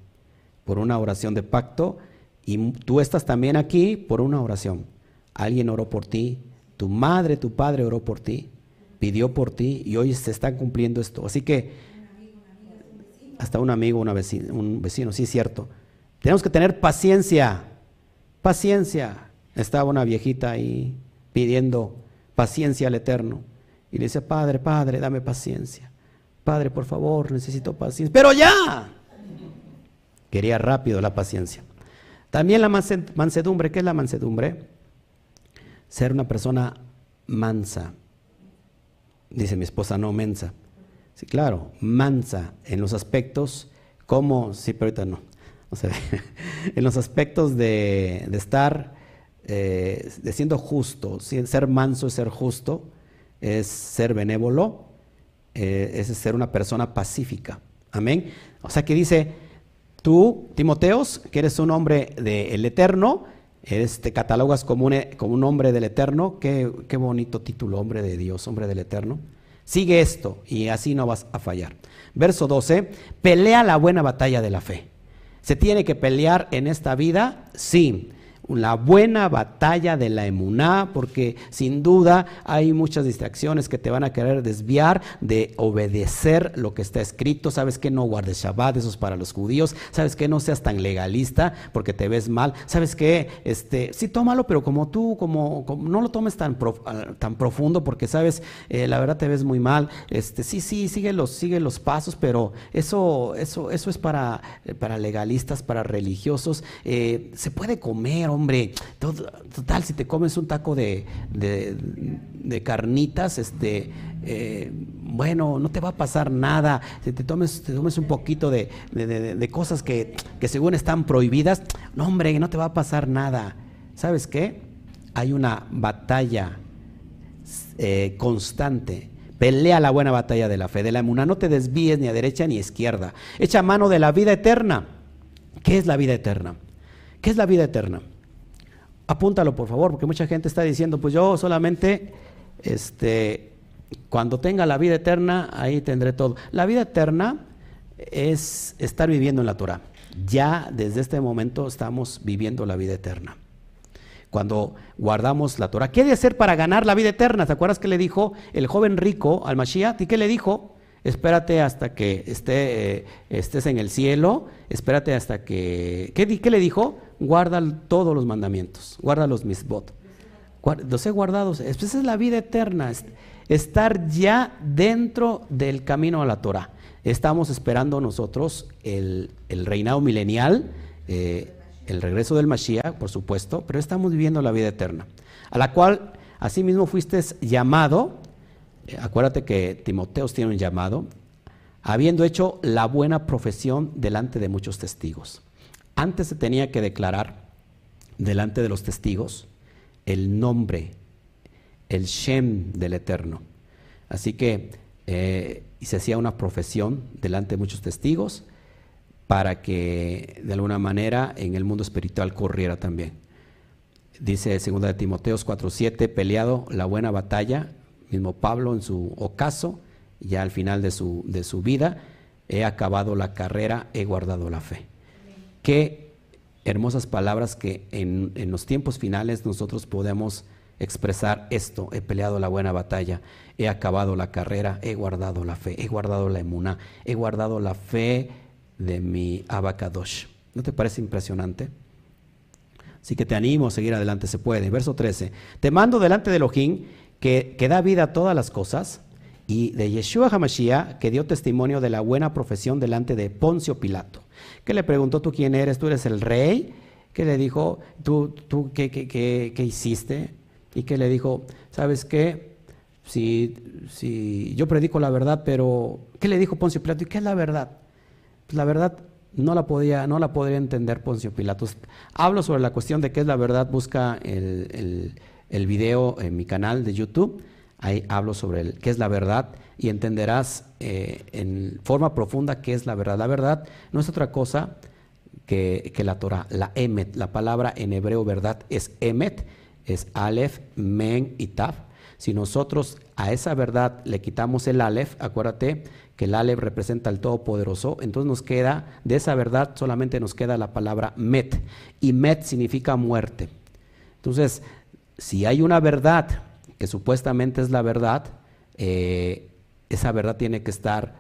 por una oración de pacto, y tú estás también aquí por una oración. Alguien oró por ti, tu madre, tu padre oró por ti, pidió por ti y hoy se está cumpliendo esto. Así que hasta un amigo, una vecino, un vecino, sí es cierto. Tenemos que tener paciencia, paciencia. Estaba una viejita ahí pidiendo paciencia al Eterno y le dice, Padre, Padre, dame paciencia. Padre, por favor, necesito paciencia. Pero ya. Quería rápido la paciencia. También la mansedumbre, ¿qué es la mansedumbre? ser una persona mansa. Dice mi esposa, no mensa. Sí, claro, mansa en los aspectos como, sí, pero ahorita no. <laughs> en los aspectos de, estar, eh, de siendo justo, ser manso es ser justo, es ser benévolo, eh, es ser una persona pacífica. Amén. O sea que dice, tú, Timoteos, que eres un hombre del Eterno, te catalogas como un, como un hombre del Eterno. Qué, qué bonito título, hombre de Dios, hombre del Eterno. Sigue esto y así no vas a fallar. Verso 12, pelea la buena batalla de la fe. ¿Se tiene que pelear en esta vida? Sí la buena batalla de la emuná, porque sin duda hay muchas distracciones que te van a querer desviar de obedecer lo que está escrito. Sabes que no guardes Shabbat, eso es para los judíos. Sabes que no seas tan legalista porque te ves mal. Sabes que, este, sí, tómalo, pero como tú, como, no lo tomes tan, ah, tan profundo porque sabes, eh, la verdad te ves muy mal. Este, sí, sí, sigue los, sigue los pasos, pero eso, eso, eso es para, para legalistas, para religiosos. Eh, se puede comer hombre, total, si te comes un taco de, de, carnitas, este, eh, bueno, no te va a pasar nada. Si te tomes, te tomes un poquito de, de cosas que, que, según están prohibidas, no, hombre, no te va a pasar nada. ¿Sabes qué? Hay una batalla eh, constante. Pelea la buena batalla de la fe, de la emuna. No te desvíes ni a derecha ni a izquierda. Echa mano de la vida eterna. ¿Qué es la vida eterna? ¿Qué es la vida eterna? Apúntalo por favor, porque mucha gente está diciendo, pues yo solamente, este, cuando tenga la vida eterna, ahí tendré todo. La vida eterna es estar viviendo en la Torah. Ya desde este momento estamos viviendo la vida eterna. Cuando guardamos la Torah. ¿Qué de hacer para ganar la vida eterna? ¿Te acuerdas que le dijo el joven rico al Mashiach? ¿Y qué le dijo? Espérate hasta que esté, eh, estés en el cielo. Espérate hasta que... ¿Qué, qué le dijo? Guarda todos los mandamientos. Guarda los misbot. Los he guardado. Esa es la vida eterna. Estar ya dentro del camino a la Torah. Estamos esperando nosotros el, reinado milenial, eh, el regreso del Mashiach, por supuesto, pero estamos viviendo la vida eterna, a la cual asimismo fuiste llamado, eh, acuérdate que Timoteos tiene un llamado, habiendo hecho la buena profesión delante de muchos testigos. Antes se tenía que declarar delante de los testigos el nombre, el Shem del Eterno. Así que eh, se hacía una profesión delante de muchos testigos para que de alguna manera en el mundo espiritual corriera también. Dice 2 de Timoteos 4:7, peleado la buena batalla, mismo Pablo en su ocaso, ya al final de su, de su vida, he acabado la carrera, he guardado la fe. Qué hermosas palabras que en, los tiempos finales nosotros podemos expresar esto, he peleado la buena batalla, he acabado la carrera, he guardado la fe, he guardado la emuna, he guardado la fe de mi abacadosh. ¿No te parece impresionante? Así que te animo a seguir adelante, se puede. Verso 13. Te mando delante de Elohim que, que da vida a todas las cosas y de Yeshua Hamashiach que dio testimonio de la buena profesión delante de Poncio Pilato. Que le preguntó, ¿tú quién eres? ¿Tú eres el rey? Que le dijo, ¿tú, tú qué, qué, qué, qué hiciste? y que le dijo, ¿sabes qué? Si, si yo predico la verdad, pero ¿qué le dijo Poncio Pilato? ¿Y qué es la verdad? Pues la verdad no la podía, no la podría entender Poncio Pilato. Hablo sobre la cuestión de qué es la verdad, busca el, el, video en mi canal de YouTube. Ahí hablo sobre el, qué es la verdad y entenderás eh, en forma profunda qué es la verdad. La verdad no es otra cosa que, que la Torah, la emet. La palabra en hebreo verdad es emet es Aleph, Men y Taf. Si nosotros a esa verdad le quitamos el Aleph, acuérdate que el Aleph representa al Todopoderoso, entonces nos queda, de esa verdad solamente nos queda la palabra Met. Y Met significa muerte. Entonces, si hay una verdad supuestamente es la verdad, eh, esa verdad tiene que estar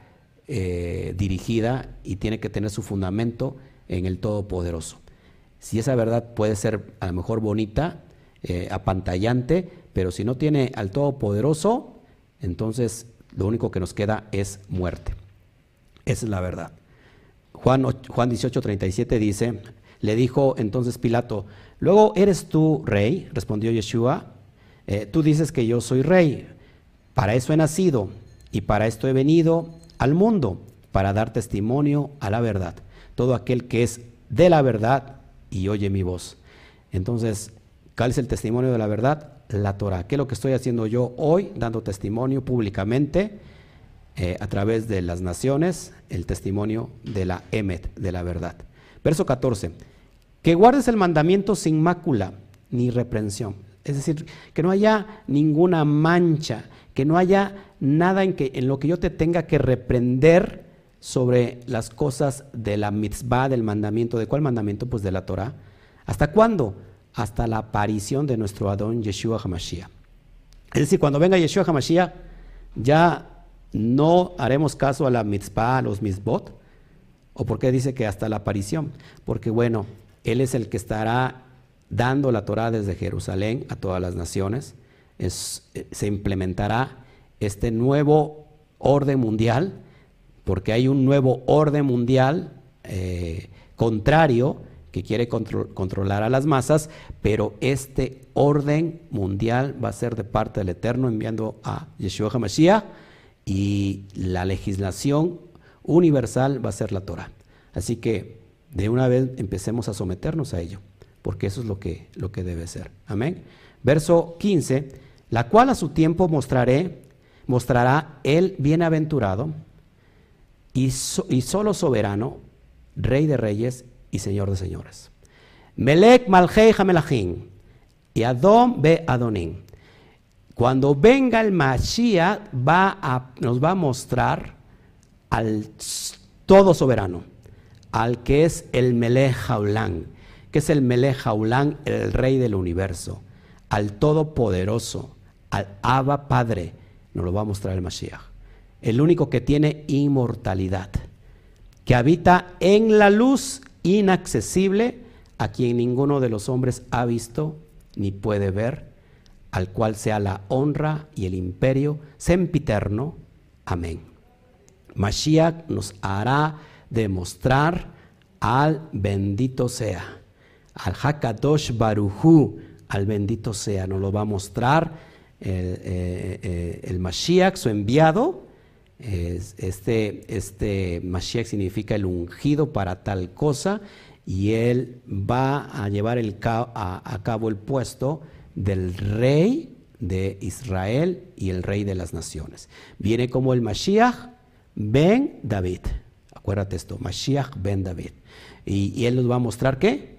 eh, dirigida y tiene que tener su fundamento en el Todopoderoso. Si esa verdad puede ser a lo mejor bonita, eh, apantallante, pero si no tiene al Todopoderoso, entonces lo único que nos queda es muerte. Esa es la verdad. Juan, Juan 18, 37 dice, le dijo entonces Pilato, luego eres tú rey, respondió Yeshua, eh, tú dices que yo soy rey, para eso he nacido y para esto he venido al mundo, para dar testimonio a la verdad. Todo aquel que es de la verdad y oye mi voz. Entonces, ¿Cuál es el testimonio de la verdad? La Torah. ¿Qué es lo que estoy haciendo yo hoy, dando testimonio públicamente eh, a través de las naciones, el testimonio de la Emet, de la verdad? Verso 14. Que guardes el mandamiento sin mácula ni reprensión. Es decir, que no haya ninguna mancha, que no haya nada en, que, en lo que yo te tenga que reprender sobre las cosas de la mitzvah, del mandamiento. ¿De cuál mandamiento? Pues de la Torah. ¿Hasta cuándo? hasta la aparición de nuestro Adón Yeshua HaMashiach. Es decir, cuando venga Yeshua HaMashiach, ya no haremos caso a la mitzvah, a los mitzvot. ¿O por qué dice que hasta la aparición? Porque bueno, Él es el que estará dando la Torah desde Jerusalén a todas las naciones. Eh, se implementará este nuevo orden mundial, porque hay un nuevo orden mundial eh, contrario que quiere controlar a las masas, pero este orden mundial va a ser de parte del Eterno enviando a Yeshua HaMashiach y la legislación universal va a ser la Torah. Así que de una vez empecemos a someternos a ello, porque eso es lo que, lo que debe ser. Amén. Verso 15, la cual a su tiempo mostraré, mostrará el bienaventurado y, solo soberano, rey de reyes y Señor de señores. Melech Malhei Hamelachim, y Adón ve Adonín. Cuando venga el Mashiach, va a, nos va a mostrar al todo soberano, al que es el Melech Haulán, que es el Melech Haulán, el rey del universo, al todopoderoso, al Abba Padre, nos lo va a mostrar el Mashiach. El único que tiene inmortalidad, que habita en la luz inaccesible, a quien ninguno de los hombres ha visto ni puede ver, al cual sea la honra y el imperio sempiterno. Amén. Mashiach nos hará demostrar al bendito sea, al Hakadosh Baruhu, al bendito sea, nos lo va a mostrar el, eh, eh, Mashiach, su enviado. Este, este Mashiach significa el ungido para tal cosa y él va a llevar el, a, cabo el puesto del rey de Israel y el rey de las naciones. Viene como el Mashiach ben David. Acuérdate esto, Mashiach ben David. Y, y él nos va a mostrar qué?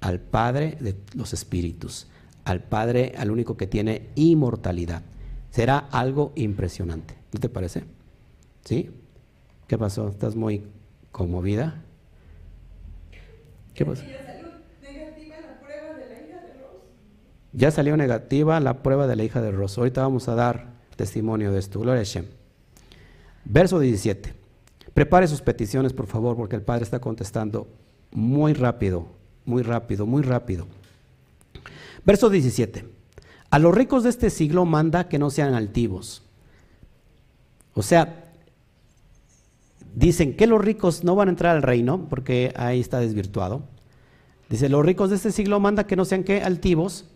Al Padre de los Espíritus, al Padre, al único que tiene inmortalidad. Será algo impresionante. ¿No te parece? ¿Sí? ¿Qué pasó? ¿Estás muy conmovida? ¿Qué pasa? Ya salió negativa la prueba de la hija de Ross. Ahorita vamos a dar testimonio de esto. Gloria a Shem. Verso 17. Prepare sus peticiones, por favor, porque el Padre está contestando muy rápido, muy rápido, muy rápido. Verso 17. A los ricos de este siglo manda que no sean altivos. O sea, Dicen que los ricos no van a entrar al reino, porque ahí está desvirtuado. Dice, los ricos de este siglo manda que no sean que altivos,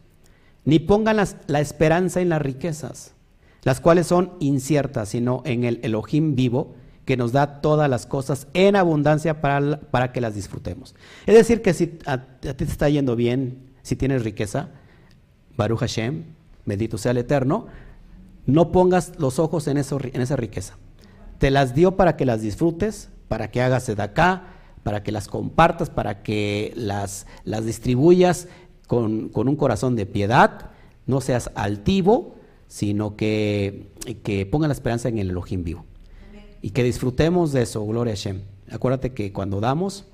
ni pongan la esperanza en las riquezas, las cuales son inciertas, sino en el Elohim vivo, que nos da todas las cosas en abundancia para, para que las disfrutemos. Es decir, que si a, ti te está yendo bien, si tienes riqueza, Baruch Hashem, bendito sea el Eterno, no pongas los ojos en, eso, en esa riqueza. Te las dio para que las disfrutes, para que hagas de acá, para que las compartas, para que las, las distribuyas con, un corazón de piedad, no seas altivo, sino que, que ponga la esperanza en el Elohim vivo. Y que disfrutemos de eso, gloria a Shem. Acuérdate que cuando damos,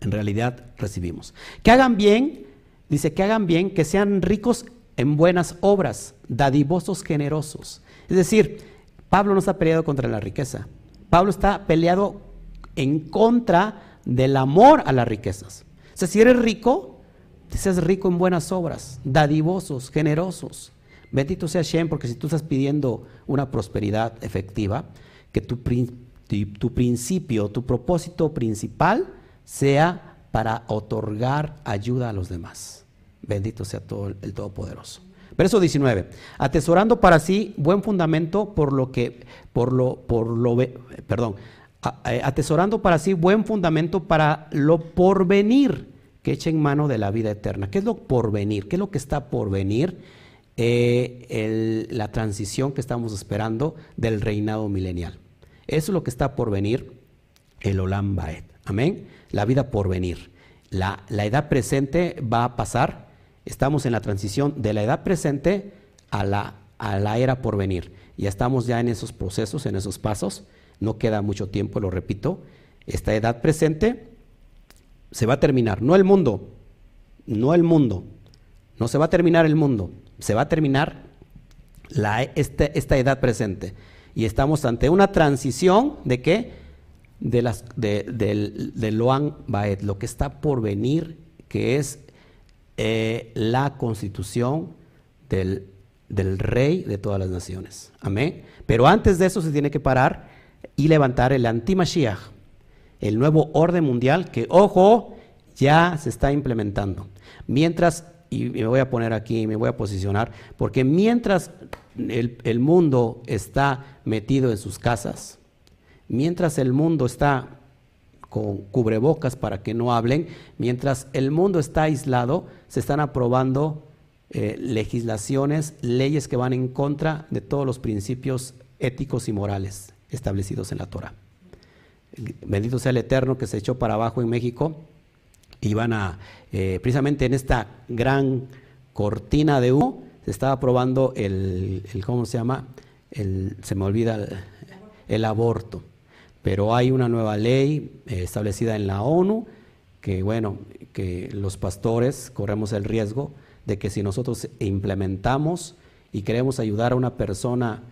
en realidad recibimos. Que hagan bien, dice que hagan bien, que sean ricos en buenas obras, dadivosos, generosos. Es decir, Pablo no está peleado contra la riqueza. Pablo está peleado en contra del amor a las riquezas. O sea, si eres rico, seas rico en buenas obras, dadivosos, generosos. Bendito sea Shem, porque si tú estás pidiendo una prosperidad efectiva, que tu, tu principio, tu propósito principal sea para otorgar ayuda a los demás. Bendito sea todo el Todopoderoso. Verso 19. Atesorando para sí buen fundamento por lo que, por lo, por lo, perdón, eh, atesorando para sí buen fundamento para lo porvenir que eche en mano de la vida eterna. ¿Qué es lo porvenir? ¿Qué es lo que está por venir? Eh, la transición que estamos esperando del reinado milenial. Eso es lo que está por venir, el Olam Baed. Amén. La vida por venir. La, la edad presente va a pasar Estamos en la transición de la edad presente a la, a la era por venir. Ya estamos ya en esos procesos, en esos pasos. No queda mucho tiempo, lo repito. Esta edad presente se va a terminar. No el mundo, no el mundo. No se va a terminar el mundo. Se va a terminar este, esta edad presente. Y estamos ante una transición de qué? De, las, de, del, Loan Baed, lo que está por venir, que es eh, la constitución del, rey de todas las naciones. Amén. Pero antes de eso se tiene que parar y levantar el anti-Mashiach, el nuevo orden mundial que, ojo, ya se está implementando. Mientras, y me voy a poner aquí, me voy a posicionar, porque mientras el, mundo está metido en sus casas, mientras el mundo está con cubrebocas para que no hablen, mientras el mundo está aislado, se están aprobando eh, legislaciones, leyes que van en contra de todos los principios éticos y morales establecidos en la Torah. Bendito sea el Eterno que se echó para abajo en México y van a, eh, precisamente en esta gran cortina de humo, se estaba aprobando el, ¿cómo se llama? El, se me olvida, el, aborto. Pero hay una nueva ley eh, establecida en la ONU que, bueno, que los pastores corremos el riesgo de que si nosotros implementamos y queremos ayudar a una persona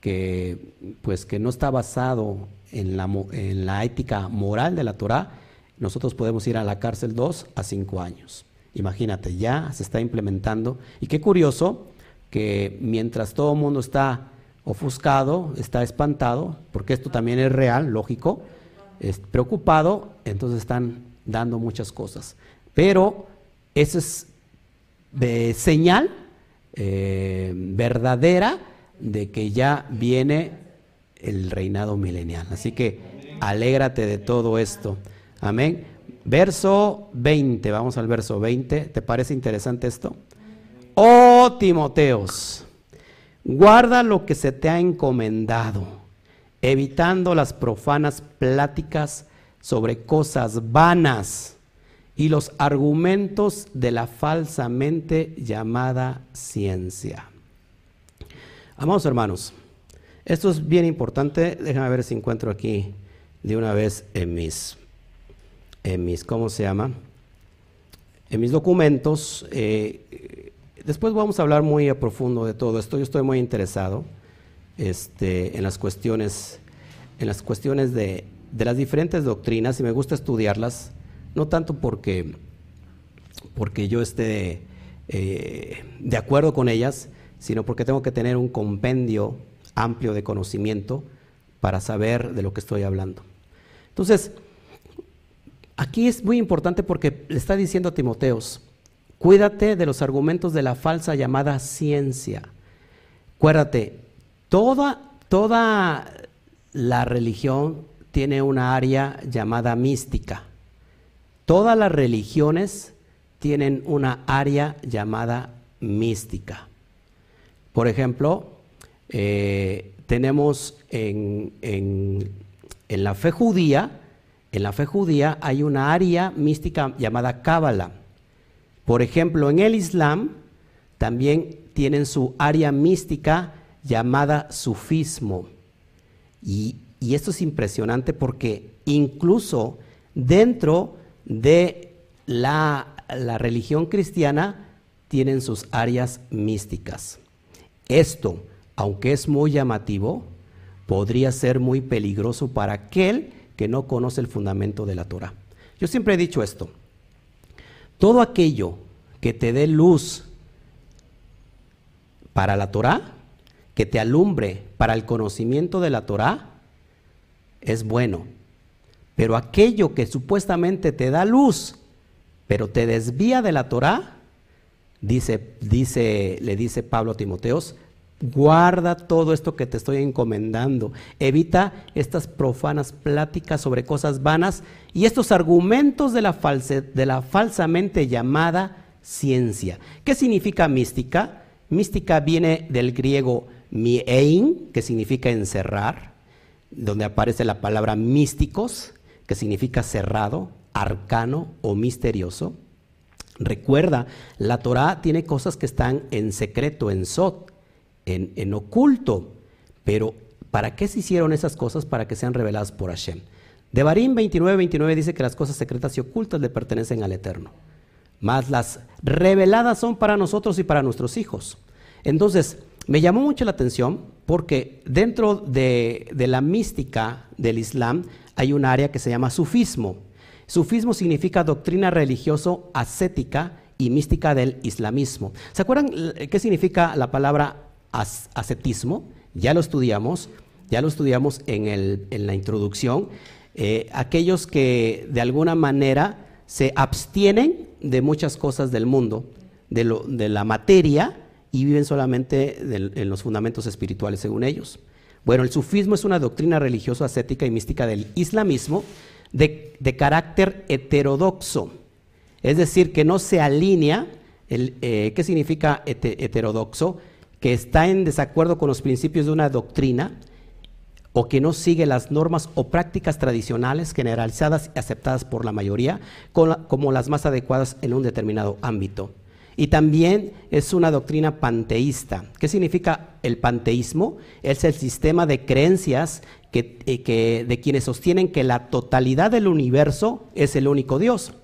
que, pues, que no está basado en la, en la ética moral de la Torah, nosotros podemos ir a la cárcel dos a cinco años. Imagínate, ya se está implementando. Y qué curioso que mientras todo el mundo está ofuscado, está espantado, porque esto también es real, lógico, es preocupado, entonces están dando muchas cosas. Pero eso es de señal eh, verdadera de que ya viene el reinado milenial. Así que alégrate de todo esto. Amén. Verso 20, vamos al verso 20. ¿Te parece interesante esto? Oh Timoteos, guarda lo que se te ha encomendado, evitando las profanas pláticas sobre cosas vanas y los argumentos de la falsamente llamada ciencia. Amados hermanos, esto es bien importante. Déjame ver si encuentro aquí de una vez en mis en mis, ¿cómo se llama? En mis documentos. Eh, después vamos a hablar muy a profundo de todo esto. Yo estoy muy interesado este, en las cuestiones, en las cuestiones de, las diferentes doctrinas y me gusta estudiarlas, no tanto porque, porque yo esté eh, de acuerdo con ellas, sino porque tengo que tener un compendio amplio de conocimiento para saber de lo que estoy hablando. Entonces, Aquí es muy importante porque le está diciendo a Timoteos, cuídate de los argumentos de la falsa llamada ciencia. Acuérdate, toda, toda la religión tiene una área llamada mística. Todas las religiones tienen una área llamada mística. Por ejemplo, eh, tenemos en, en la fe judía, en la fe judía hay una área mística llamada Cábala. Por ejemplo, en el Islam también tienen su área mística llamada sufismo. Y, esto es impresionante porque incluso dentro de la, la religión cristiana tienen sus áreas místicas. Esto, aunque es muy llamativo, podría ser muy peligroso para aquel que no conoce el fundamento de la Torah. Yo siempre he dicho esto. Todo aquello que te dé luz para la Torah, que te alumbre para el conocimiento de la Torah, es bueno. Pero aquello que supuestamente te da luz, pero te desvía de la Torah, dice, dice, le dice Pablo a Timoteos, Guarda todo esto que te estoy encomendando. Evita estas profanas pláticas sobre cosas vanas y estos argumentos de la, de la falsamente llamada ciencia. ¿Qué significa mística? Mística viene del griego miein, que significa encerrar, donde aparece la palabra místicos, que significa cerrado, arcano o misterioso. Recuerda, la Torah tiene cosas que están en secreto, en sot, en, oculto. Pero, ¿para qué se hicieron esas cosas? Para que sean reveladas por Hashem. Devarim 29, 29 dice que las cosas secretas y ocultas le pertenecen al Eterno. Más las reveladas son para nosotros y para nuestros hijos. Entonces, me llamó mucho la atención porque dentro de, de, la mística del Islam hay un área que se llama sufismo. Sufismo significa doctrina religioso ascética y mística del islamismo. ¿Se acuerdan qué significa la palabra ascetismo, ya lo estudiamos, ya lo estudiamos en, la introducción, eh, aquellos que de alguna manera se abstienen de muchas cosas del mundo, de, lo, de la materia, y viven solamente en los fundamentos espirituales según ellos. Bueno, el sufismo es una doctrina religiosa, ascética y mística del islamismo de, carácter heterodoxo, es decir, que no se alinea, el, eh, ¿qué significa heterodoxo? Que está en desacuerdo con los principios de una doctrina o que no sigue las normas o prácticas tradicionales generalizadas y aceptadas por la mayoría como las más adecuadas en un determinado ámbito. Y también es una doctrina panteísta. ¿Qué significa el panteísmo? Es el sistema de creencias eh, de quienes sostienen que la totalidad del universo es el único Dios.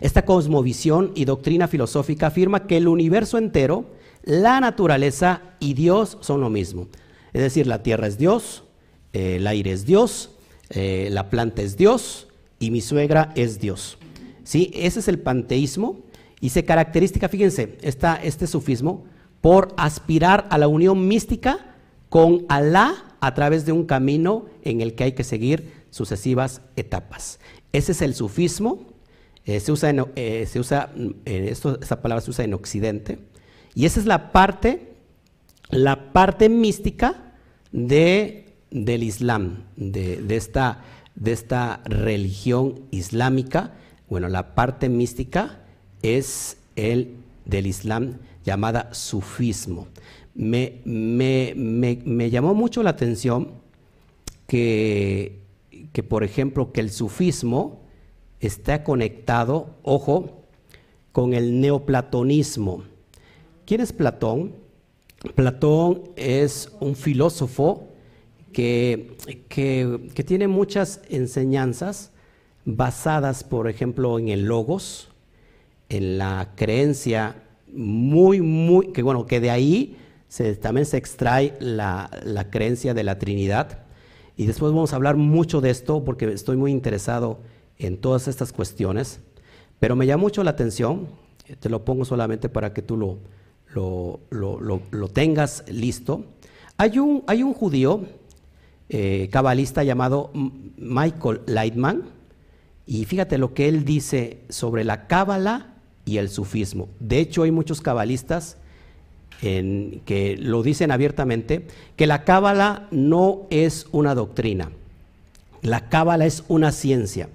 Esta cosmovisión y doctrina filosófica afirma que el universo entero, la naturaleza y Dios son lo mismo. Es decir, la tierra es Dios, eh, el aire es Dios, eh, la planta es Dios y mi suegra es Dios. ¿Sí? Ese es el panteísmo y se caracteriza, fíjense, este sufismo, por aspirar a la unión mística con Alá a través de un camino en el que hay que seguir sucesivas etapas. Ese es el sufismo, eh, se usa, se usa esto, esta palabra se usa en Occidente, y esa es la parte, la parte mística de, del Islam, de, esta, de esta religión islámica. Bueno, la parte mística es el del Islam llamada sufismo. Me, me, llamó mucho la atención que, que, por ejemplo, que el sufismo está conectado, ojo, con el neoplatonismo. ¿Quién es Platón? Platón es un filósofo que, tiene muchas enseñanzas basadas, por ejemplo, en el logos, en la creencia muy, muy, que bueno, que de ahí también se extrae la, la, creencia de la Trinidad. Y después vamos a hablar mucho de esto porque estoy muy interesado en todas estas cuestiones. Pero me llama mucho la atención, te lo pongo solamente para que tú lo, lo, lo, tengas listo. Hay un, hay un judío eh, cabalista llamado Michael Leitman, y fíjate lo que él dice sobre la cábala y el sufismo. De hecho, hay muchos cabalistas que lo dicen abiertamente, que la cábala no es una doctrina, la cábala es una ciencia.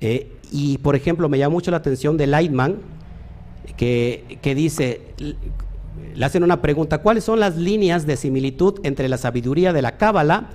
Eh, y por ejemplo, me llama mucho la atención de Leitman, que, dice, le hacen una pregunta, ¿cuáles son las líneas de similitud entre la sabiduría de la Cábala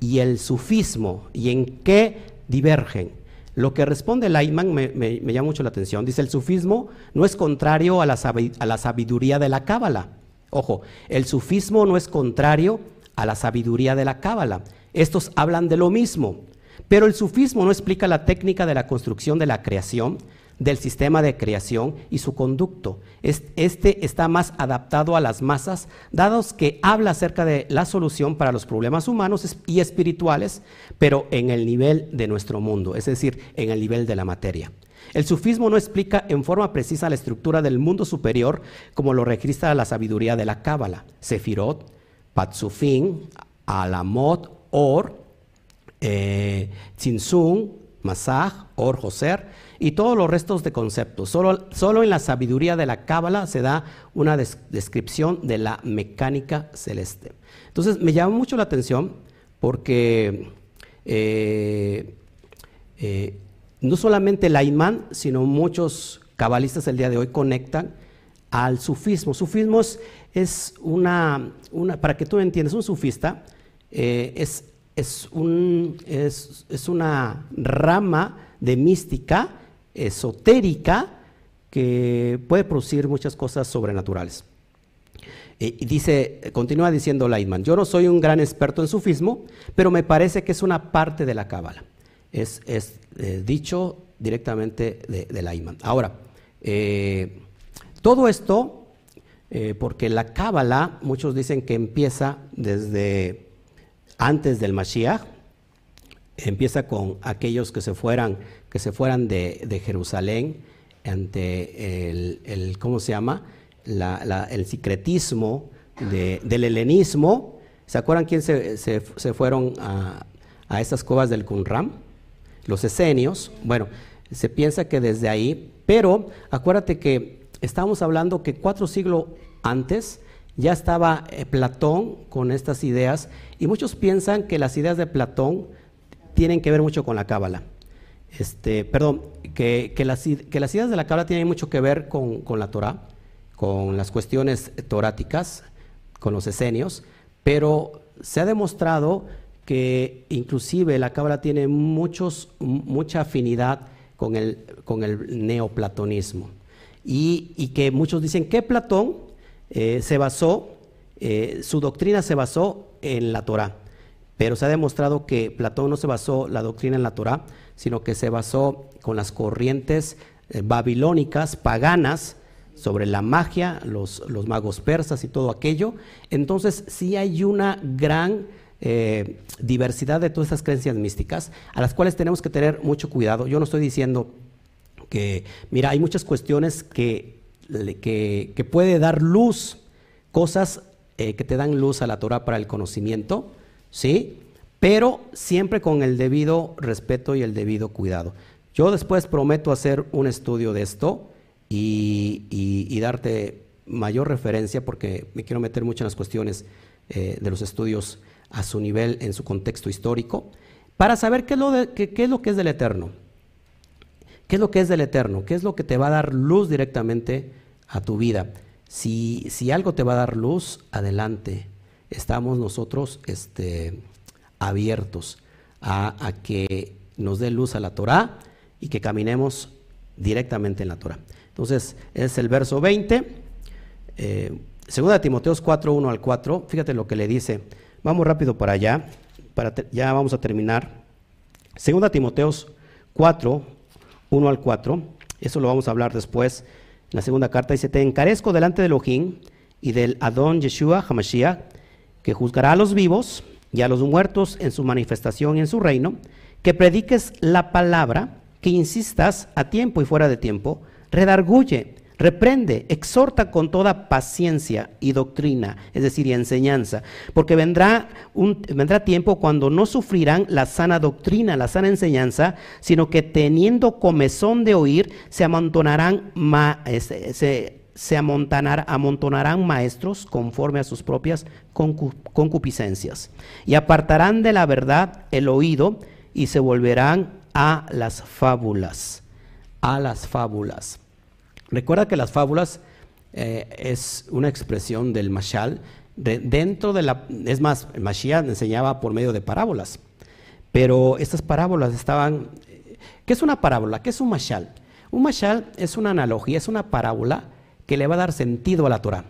y el sufismo y en qué divergen? Lo que responde Leitman me, me, llama mucho la atención. Dice, el sufismo no es contrario a la, a la sabiduría de la Cábala. Ojo, el sufismo no es contrario a la sabiduría de la Cábala. Estos hablan de lo mismo. Pero el sufismo no explica la técnica de la construcción de la creación, del sistema de creación y su conducto. Este está más adaptado a las masas, dados que habla acerca de la solución para los problemas humanos y espirituales, pero en el nivel de nuestro mundo, es decir, en el nivel de la materia. El sufismo no explica en forma precisa la estructura del mundo superior como lo registra la sabiduría de la Cábala, Sefirot, Patsufin, Alamot, Or, eh, Masaj, Or, Joser, y todos los restos de conceptos. Solo, solo en la sabiduría de la Cábala se da una descripción de la mecánica celeste. Entonces me llama mucho la atención porque eh, eh, no solamente el imán, sino muchos cabalistas el día de hoy conectan al sufismo. Sufismo es, una, una, para que tú entiendas, un sufista eh, es, es, un, es una rama de mística esotérica que puede producir muchas cosas sobrenaturales. Y dice, continúa diciendo Leitman, yo no soy un gran experto en sufismo, pero me parece que es una parte de la cábala. Es, eh, dicho directamente de, de Ahora, eh, todo esto, eh, porque la cábala, muchos dicen que empieza desde antes del Mashiach, empieza con aquellos que se fueran que se fueran de, Jerusalén ante el, ¿cómo se llama? el secretismo del helenismo. ¿Se acuerdan quién se, fueron a, a, estas cuevas del Qumran? Los esenios. Bueno, se piensa que desde ahí, pero acuérdate que estamos hablando que cuatro siglos antes ya estaba eh, Platón con estas ideas y muchos piensan que las ideas de Platón tienen que ver mucho con la Cábala este, perdón, que, las, ideas de la Cábala tienen mucho que ver con, la Torah, con las cuestiones toráticas, con los esenios, pero se ha demostrado que inclusive la Cábala tiene muchos, mucha afinidad con el, con el neoplatonismo. y, que muchos dicen que Platón eh, se basó, eh, su doctrina se basó en la Torah. Pero se ha demostrado que Platón no se basó la doctrina en la Torah, sino que se basó con las corrientes eh, babilónicas, paganas, sobre la magia, los, los, magos persas y todo aquello. Entonces sí hay una gran diversidad de todas esas creencias místicas, a las cuales tenemos que tener mucho cuidado. Yo no estoy diciendo que, mira, hay muchas cuestiones que, que, puede dar luz, cosas eh, que te dan luz a la Torah para el conocimiento, ¿sí? Pero siempre con el debido respeto y el debido cuidado. Yo después prometo hacer un estudio de esto y, darte mayor referencia porque me quiero meter mucho en las cuestiones eh, de los estudios a su nivel, en su contexto histórico, para saber qué es lo, qué es, lo que es del Eterno. ¿Qué es lo que es del eterno? ¿Qué es lo que te va a dar luz directamente a tu vida? Si, si algo te va a dar luz, adelante. Estamos nosotros este, abiertos a, que nos dé luz a la Torah y que caminemos directamente en la Torah. Entonces, es el verso 20, eh, segunda Timoteos 4, 1 al 4, fíjate lo que le dice. Vamos rápido para allá, para ya vamos a terminar. Segunda Timoteos 4, 1 al 4, eso lo vamos a hablar después. En la segunda carta dice, te encarezco delante del Ojín y del Adón Yeshua Hamashiach, que juzgará a los vivos y a los muertos en su manifestación y en su reino, que prediques la palabra, que insistas a tiempo y fuera de tiempo, redarguye, reprende, exhorta con toda paciencia y doctrina, es decir, y enseñanza, porque vendrá, un, vendrá tiempo cuando no sufrirán la sana doctrina, la sana enseñanza, sino que teniendo comezón de oír, se amontonarán, se, se amontonarán maestros conforme a sus propias concupiscencias, y apartarán de la verdad el oído y se volverán a las fábulas, a las fábulas. Recuerda que las fábulas eh, es una expresión del mashal. dentro de la, es más, el Mashiach enseñaba por medio de parábolas, pero estas parábolas estaban, ¿qué es una parábola? ¿Qué es un mashal? Un mashal es una analogía, es una parábola que le va a dar sentido a la Torah.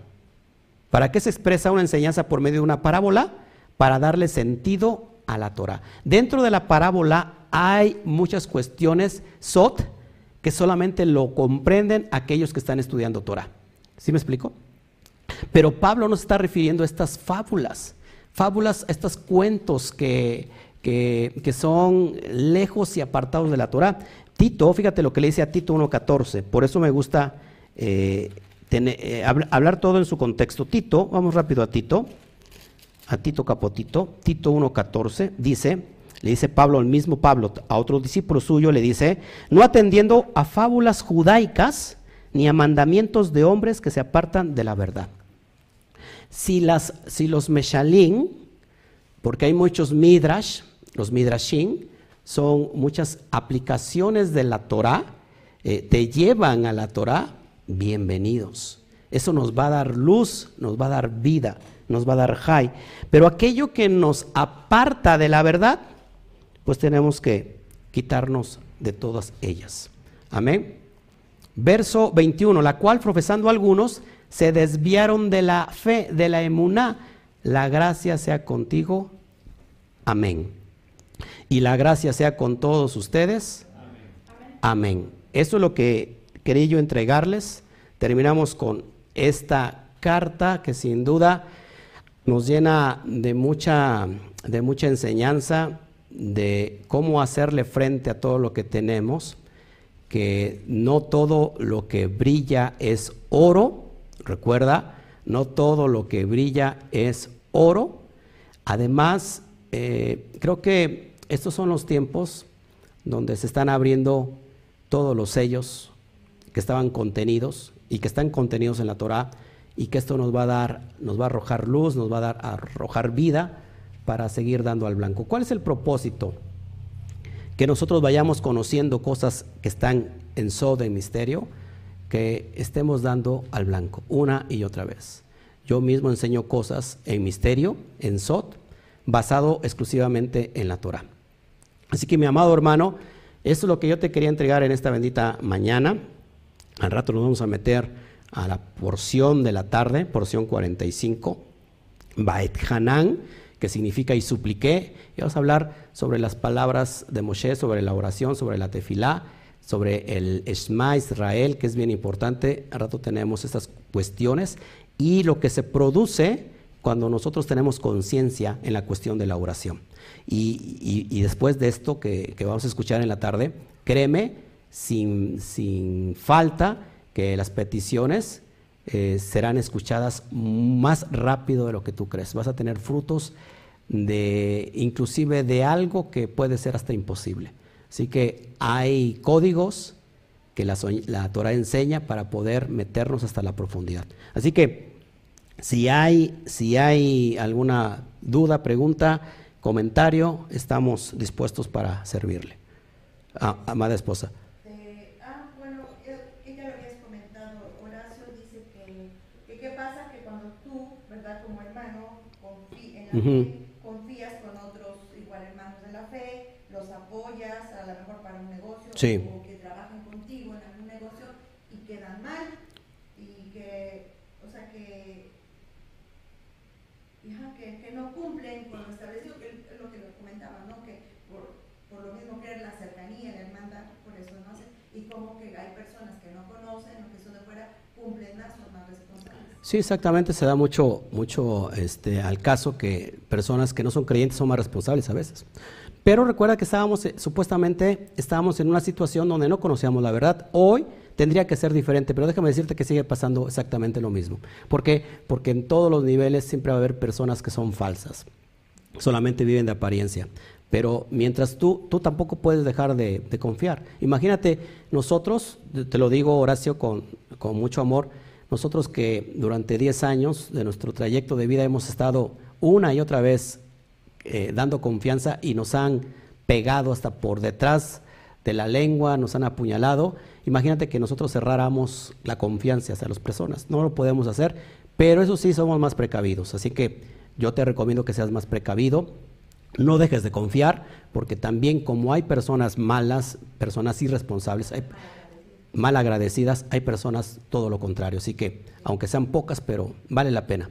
¿Para qué se expresa una enseñanza por medio de una parábola? Para darle sentido a la Torah. Dentro de la parábola hay muchas cuestiones sot, que solamente lo comprenden aquellos que están estudiando Torah. ¿Sí me explico? Pero Pablo no está refiriendo a estas fábulas, fábulas, a estos cuentos que, que, son lejos y apartados de la Torah. Tito, fíjate lo que le dice a Tito 1.14, por eso me gusta eh, eh, hablar todo en su contexto. Tito, vamos rápido a Tito, a Tito Capotito, Tito 1.14, dice, le dice Pablo, el mismo Pablo, a otro discípulo suyo, le dice, no atendiendo a fábulas judaicas ni a mandamientos de hombres que se apartan de la verdad. Si, las, si los meshalín, porque hay muchos midrash, los midrashim, son muchas aplicaciones de la Torah, eh, te llevan a la Torah, bienvenidos. Eso nos va a dar luz, nos va a dar vida, nos va a dar jai. Pero aquello que nos aparta de la verdad, pues tenemos que quitarnos de todas ellas. Amén. Verso 21, la cual profesando algunos se desviaron de la fe, de la emuná. La gracia sea contigo. Amén. Y la gracia sea con todos ustedes. Amén. Amén. Eso es lo que quería yo entregarles. Terminamos con esta carta que sin duda nos llena de mucha, de mucha enseñanza, de cómo hacerle frente a todo lo que tenemos, que no todo lo que brilla es oro, recuerda, no todo lo que brilla es oro. Además, eh, creo que estos son los tiempos donde se están abriendo todos los sellos que estaban contenidos y que están contenidos en la Torah y que esto nos va a dar, nos va a arrojar luz, nos va a dar a arrojar vida para seguir dando al blanco. ¿Cuál es el propósito? Que nosotros vayamos conociendo cosas que están en so de misterio, que estemos dando al blanco una y otra vez. Yo mismo enseño cosas en misterio, en Sot, basado exclusivamente en la Torah. Así que mi amado hermano, eso es lo que yo te quería entregar en esta bendita mañana. Al rato nos vamos a meter a la porción de la tarde, porción 45, Baet Hanan, que significa y supliqué. Y vamos a hablar sobre las palabras de Moshe, sobre la oración, sobre la tefilá, sobre el Shema Israel, que es bien importante. Al rato tenemos estas cuestiones y lo que se produce cuando nosotros tenemos conciencia en la cuestión de la oración. Y, después de esto que, vamos a escuchar en la tarde, créeme, sin, sin falta, que las peticiones eh, serán escuchadas más rápido de lo que tú crees. Vas a tener frutos de inclusive de algo que puede ser hasta imposible. Así que hay códigos que la, la Torah enseña para poder meternos hasta la profundidad. Así que si hay, si hay alguna duda, pregunta, comentario, estamos dispuestos para servirle. Ah, amada esposa. Eh, ah, bueno, ella lo habías comentado, Horacio dice que, qué pasa que cuando tú, ¿verdad? Como hermano, confías con otros igual hermanos de la fe, los apoyas a lo mejor para un negocio o que trabajan contigo en algún negocio y quedan mal y que, o sea, que que, no cumplen con lo establecido, que es lo que lo comentaba, ¿no? que por, por, lo mismo creer la cercanía, la hermandad, por eso no hacen, y como que hay personas que no conocen o que son de fuera, cumplen más, son más responsables. Sí, exactamente, se da mucho, mucho este, al caso que personas que no son creyentes son más responsables a veces. Pero recuerda que estábamos, eh, supuestamente, estábamos en una situación donde no conocíamos la verdad. Hoy tendría que ser diferente, pero déjame decirte que sigue pasando exactamente lo mismo. ¿Por qué? Porque en todos los niveles siempre va a haber personas que son falsas, solamente viven de apariencia. Pero mientras tú, tú tampoco puedes dejar de, confiar. Imagínate, nosotros, te lo digo Horacio con, con mucho amor, nosotros que durante 10 años de nuestro trayecto de vida hemos estado una y otra vez eh, dando confianza y nos han pegado hasta por detrás de la lengua, nos han apuñalado Imagínate que nosotros cerráramos la confianza hacia las personas. No lo podemos hacer, pero eso sí somos más precavidos. Así que yo te recomiendo que seas más precavido. No dejes de confiar, porque también como hay personas malas, personas irresponsables, hay, mal agradecidas, hay personas todo lo contrario. Así que, aunque sean pocas, pero vale la pena.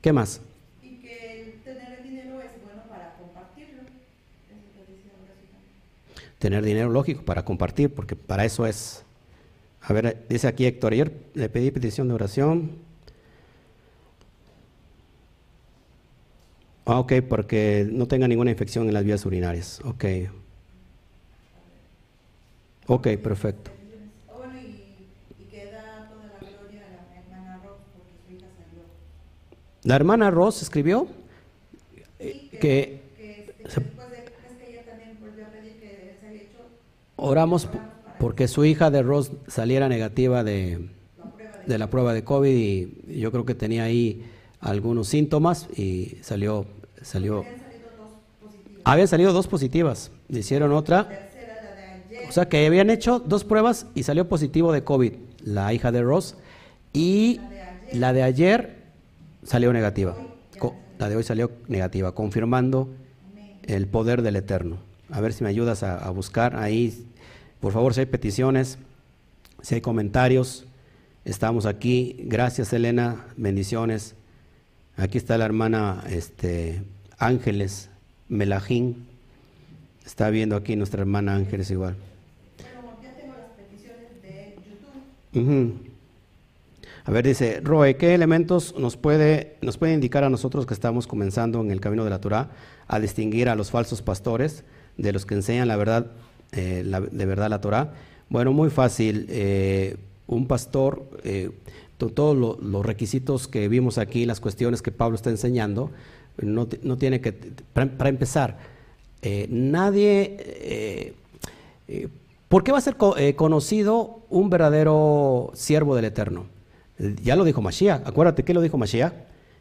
¿Qué más? Y que tener dinero es bueno para compartirlo. Tener dinero lógico para compartir, porque para eso es a ver, dice aquí Héctor, ayer le pedí petición de oración. Ah, ok, porque no tenga ninguna infección en las vías urinarias. Ok. Ok, perfecto. La hermana Ross escribió que, que, después de, que ella también volvió a pedir que se había hecho, oramos porque su hija de Ross saliera negativa de, de la prueba de COVID y yo creo que tenía ahí algunos síntomas y salió, salió. Habían salido dos positivas, le hicieron otra. O sea que habían hecho dos pruebas y salió positivo de COVID, la hija de Ross, y la de ayer salió negativa. La de hoy salió negativa, confirmando el poder del Eterno. A ver si me ayudas a, a buscar ahí por favor, si hay peticiones, si hay comentarios, estamos aquí. Gracias, Elena. Bendiciones. Aquí está la hermana este, Ángeles Melajín. Está viendo aquí nuestra hermana Ángeles igual. Bueno, ya tengo las peticiones de YouTube. A ver, dice, Roe, ¿qué elementos nos puede, nos puede indicar a nosotros que estamos comenzando en el camino de la Torah a distinguir a los falsos pastores de los que enseñan la verdad eh, de verdad la Torah? Bueno, muy fácil. Eh, un pastor, eh, todos los requisitos que vimos aquí, las cuestiones que Pablo está enseñando, no, no tiene que, para, empezar, nadie, ¿por qué va a ser conocido un verdadero siervo del Eterno? Ya lo dijo Mashiach, acuérdate que lo dijo Mashiach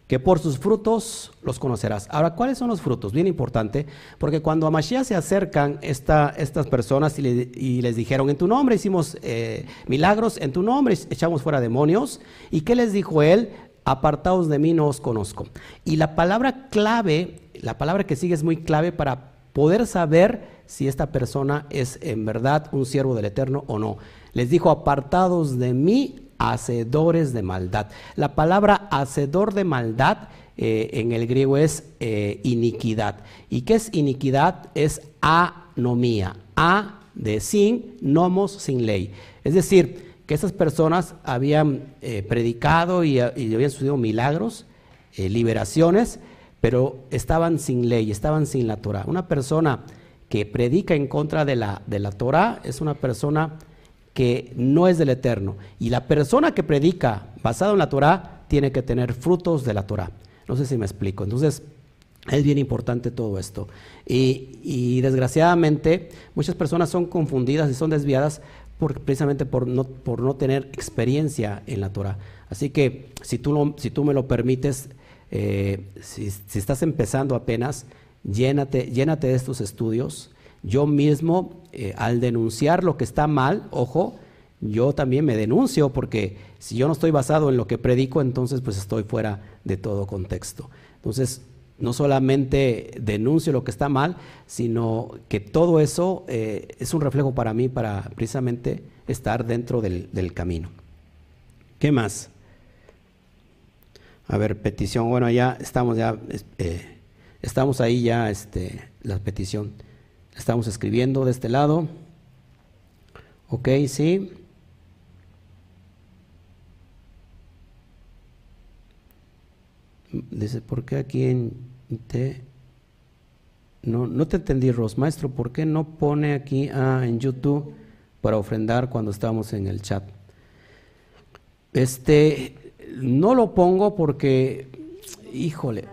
que por sus frutos los conocerás. Ahora, ¿cuáles son los frutos? Bien importante, porque cuando a Mashiach se acercan estas personas y, les dijeron, en tu nombre hicimos eh, milagros, en tu nombre echamos fuera demonios, ¿y qué les dijo él? Apartaos de mí, no os conozco. Y la palabra clave, la palabra que sigue es muy clave para poder saber si esta persona es en verdad un siervo del Eterno o no. Les dijo, apartados de mí, hacedores de maldad. La palabra hacedor de maldad eh, en el griego es eh, iniquidad. ¿Y qué es iniquidad? Es anomía. A de sin, nomos sin ley. Es decir, que esas personas habían eh, predicado y, habían sucedido milagros, liberaciones, pero estaban sin ley, estaban sin la Torah. Una persona que predica en contra de la, de la Torah es una persona que no es del Eterno. Y la persona que predica basado en la Torah tiene que tener frutos de la Torah. No sé si me explico. Entonces, es bien importante todo esto. Y, desgraciadamente, muchas personas son confundidas y son desviadas precisamente por no, por no tener experiencia en la Torah. Así que, si tú, si tú me lo permites, eh, si, estás empezando apenas, llénate, llénate de estos estudios. Yo mismo, eh, al denunciar lo que está mal, ojo, yo también me denuncio porque si yo no estoy basado en lo que predico, entonces pues estoy fuera de todo contexto. Entonces, no solamente denuncio lo que está mal, sino que todo eso eh, es un reflejo para mí para precisamente estar dentro del, camino. ¿Qué más? A ver, petición, bueno, ya estamos ya, eh, estamos ahí ya, este, la petición, estamos escribiendo de este lado. Ok, sí. Dice, ¿por qué aquí en te... No, no te entendí, Ros. Maestro, ¿por qué no pone aquí en YouTube para ofrendar cuando estamos en el chat? Este, no lo pongo porque, híjole,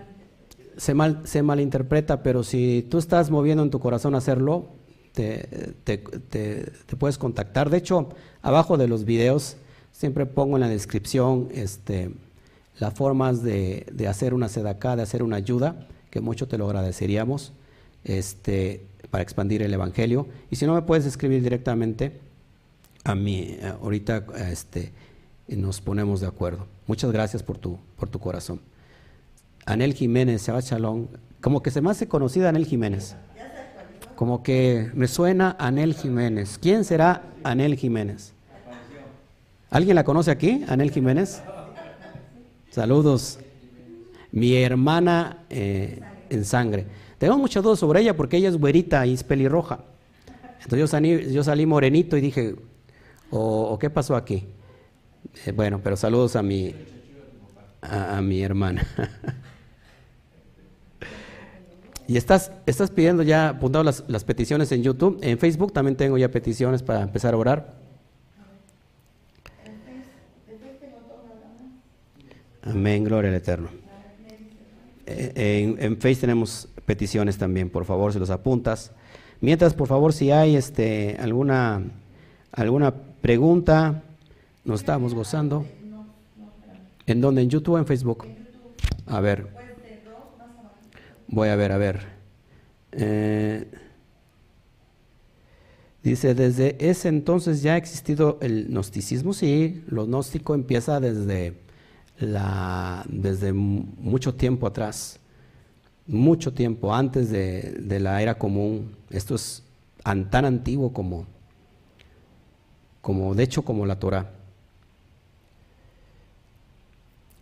se, mal, se malinterpreta, pero si tú estás moviendo en tu corazón hacerlo, te, te, te, puedes contactar. De hecho, abajo de los videos siempre pongo en la descripción este, las formas de, hacer una sedacá, de hacer una ayuda, que mucho te lo agradeceríamos este, para expandir el Evangelio. Y si no, me puedes escribir directamente a mí. Eh, ahorita este, nos ponemos de acuerdo. Muchas gracias por tu, por tu corazón. Anel Jiménez, Shabbat Shalom. Como que se me hace conocida Anel Jiménez. Como que me suena Anel Jiménez. ¿Quién será Anel Jiménez? ¿Alguien la conoce aquí, Anel Jiménez? Saludos. Mi hermana eh, en sangre. Tengo muchas dudas sobre ella porque ella es güerita y es pelirroja. Entonces yo salí, yo salí morenito y dije, ¿o, qué pasó aquí? Eh, bueno, pero saludos a mi, a, mi hermana. <laughs> y estás, estás pidiendo ya apuntado las, las peticiones en YouTube. En Facebook también tengo ya peticiones para empezar a orar. Amén, gloria al Eterno. Eh, en, Face tenemos peticiones también, por favor, si los apuntas. Mientras, por favor, si hay este, alguna, alguna pregunta, nos estamos gozando. ¿En dónde? ¿En YouTube o en Facebook? A ver. Voy a ver, a ver. Eh, dice, desde ese entonces ya ha existido el gnosticismo. Sí, lo gnóstico empieza desde la, desde mucho tiempo atrás, mucho tiempo antes de, la era común. Esto es tan antiguo como, como, de hecho, como la Torah.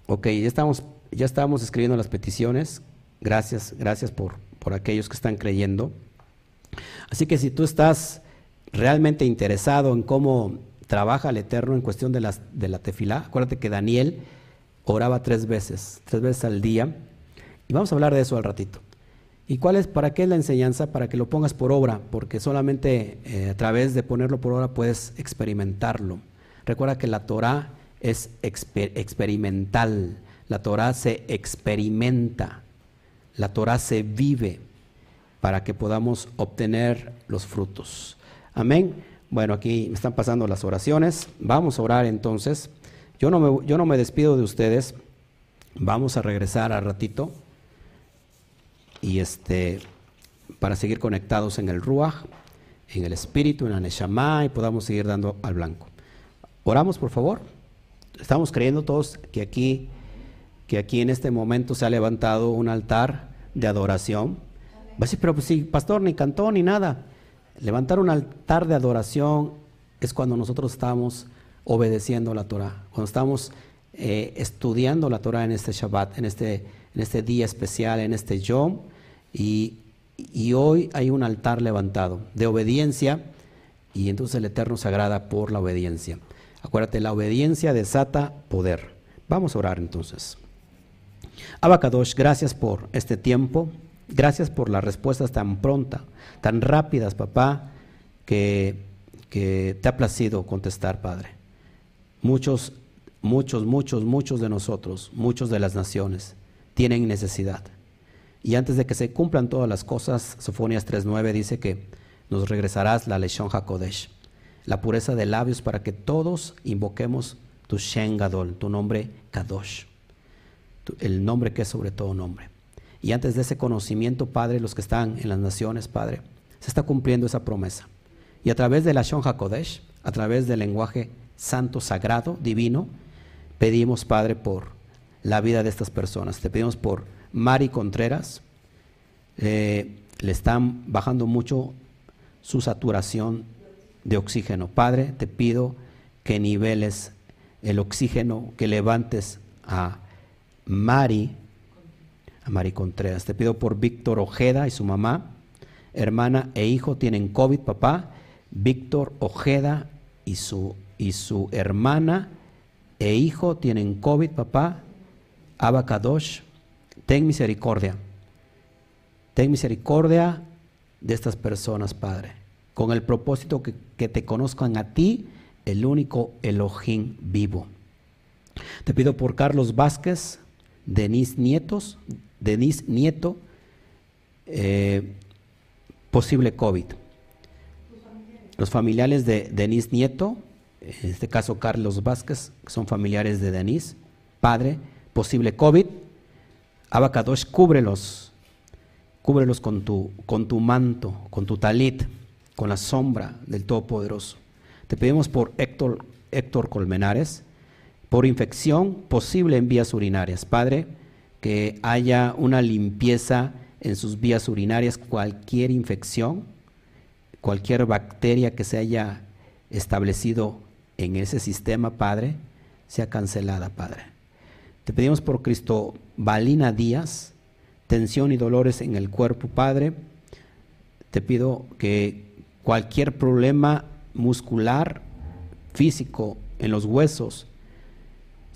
Ok, ya estamos, ya estábamos escribiendo las peticiones. Gracias, gracias por, por aquellos que están creyendo. Así que si tú estás realmente interesado en cómo trabaja el Eterno en cuestión de, las, de la tefilá, acuérdate que Daniel oraba tres veces, tres veces al día. Y vamos a hablar de eso al ratito. ¿Y cuál es, para qué es la enseñanza? Para que lo pongas por obra, porque solamente eh, a través de ponerlo por obra puedes experimentarlo. Recuerda que la Torah es experimental, la Torah se experimenta, la Torah se vive para que podamos obtener los frutos. Amén. Bueno, aquí me están pasando las oraciones. Vamos a orar entonces. Yo no me, yo no me despido de ustedes. Vamos a regresar a ratito. Y este, para seguir conectados en el Ruach, en el Espíritu, en la Neshama y podamos seguir dando al blanco. Oramos, por favor. Estamos creyendo todos que aquí, que aquí en este momento se ha levantado un altar de adoración Va pero pues sí, pastor, ni cantó ni nada. Levantar un altar de adoración es cuando nosotros estamos obedeciendo la Torah, cuando estamos eh, estudiando la Torah en este Shabbat, en este, en este día especial, en este Yom, y, y hoy hay un altar levantado de obediencia, y entonces el Eterno se agrada por la obediencia. Acuérdate, la obediencia desata poder. Vamos a orar entonces. Abacadosh, gracias por este tiempo. Gracias por las respuestas tan prontas, tan rápidas, papá, que, que te ha placido contestar, Padre. Muchos, muchos, muchos, muchos de nosotros, muchos de las naciones, tienen necesidad. Y antes de que se cumplan todas las cosas, Sofonías 3.9 dice que nos regresarás la Leshon HaKodesh, la pureza de labios para que todos invoquemos tu Shen Gadol, tu nombre Kadosh, el nombre que es sobre todo nombre. Y antes de ese conocimiento, Padre, los que están en las naciones, Padre, se está cumpliendo esa promesa. Y a través de la Shon HaKodesh, a través del lenguaje santo, sagrado, divino, pedimos, Padre, por la vida de estas personas. Te pedimos por Mari Contreras. Eh, le están bajando mucho su saturación de oxígeno. Padre, te pido que niveles el oxígeno, que levantes a Mari Mari Contreras. Te pido por Víctor Ojeda y su mamá, hermana e hijo tienen COVID, papá. Víctor Ojeda y su, y su hermana e hijo tienen COVID, papá. Abacadosh, ten misericordia. Ten misericordia de estas personas, Padre, con el propósito que, que te conozcan a ti, el único Elohim vivo. Te pido por Carlos Vázquez, Denis Nietos, Denis Nieto, eh, posible COVID. Los familiares de Denis Nieto, en este caso Carlos Vázquez, que son familiares de Denis, padre, posible COVID. Abacadosh, cúbrelos, cúbrelos con tu, con tu manto, con tu talit, con la sombra del Todopoderoso. Te pedimos por Héctor, Héctor Colmenares, por infección posible en vías urinarias. Padre, que haya una limpieza en sus vías urinarias, cualquier infección, cualquier bacteria que se haya establecido en ese sistema, Padre, sea cancelada, Padre. Te pedimos por Cristo, Valina Díaz, tensión y dolores en el cuerpo, Padre. Te pido que cualquier problema muscular, físico, en los huesos,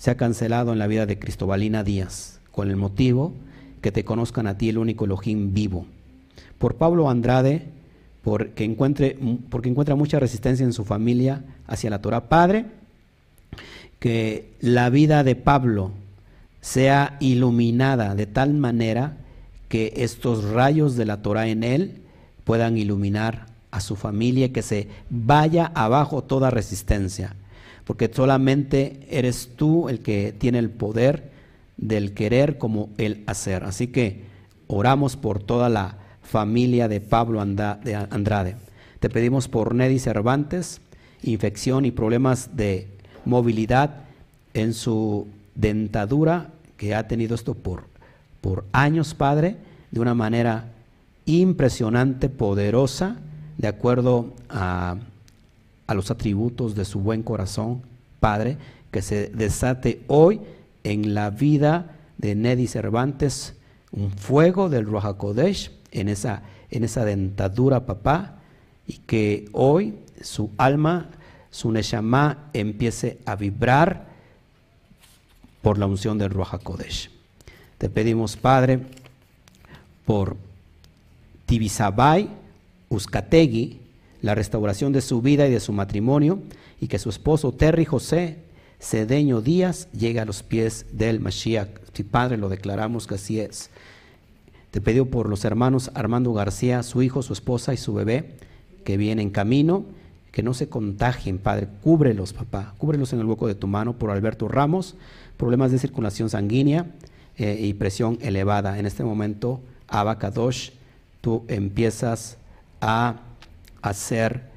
sea cancelado en la vida de Cristobalina Díaz con el motivo que te conozcan a ti el único Elohim vivo. Por Pablo Andrade, porque, encuentre, porque encuentra mucha resistencia en su familia hacia la Torah. Padre, que la vida de Pablo sea iluminada de tal manera que estos rayos de la Torah en él puedan iluminar a su familia, y que se vaya abajo toda resistencia, porque solamente eres tú el que tiene el poder del querer como el hacer. Así que oramos por toda la familia de Pablo Andrade. Te pedimos por Neddy Cervantes, infección y problemas de movilidad en su dentadura, que ha tenido esto por, por años, Padre, de una manera impresionante, poderosa, de acuerdo a, a los atributos de su buen corazón, Padre, que se desate hoy en la vida de Neddy Cervantes un fuego del Roja Kodesh en esa, en esa dentadura, papá, y que hoy su alma, su Neshama, empiece a vibrar por la unción del Roja Kodesh. Te pedimos, Padre, por Tibisabay Uzcategui, la restauración de su vida y de su matrimonio, y que su esposo Terry José Cedeño Díaz llega a los pies del Mashiach. Si Padre, lo declaramos que así es. Te pido por los hermanos Armando García, su hijo, su esposa y su bebé, que vienen en camino, que no se contagien, Padre. Cúbrelos, papá. Cúbrelos en el hueco de tu mano por Alberto Ramos, problemas de circulación sanguínea eh, y presión elevada. En este momento, Abacadosh, tú empiezas a hacer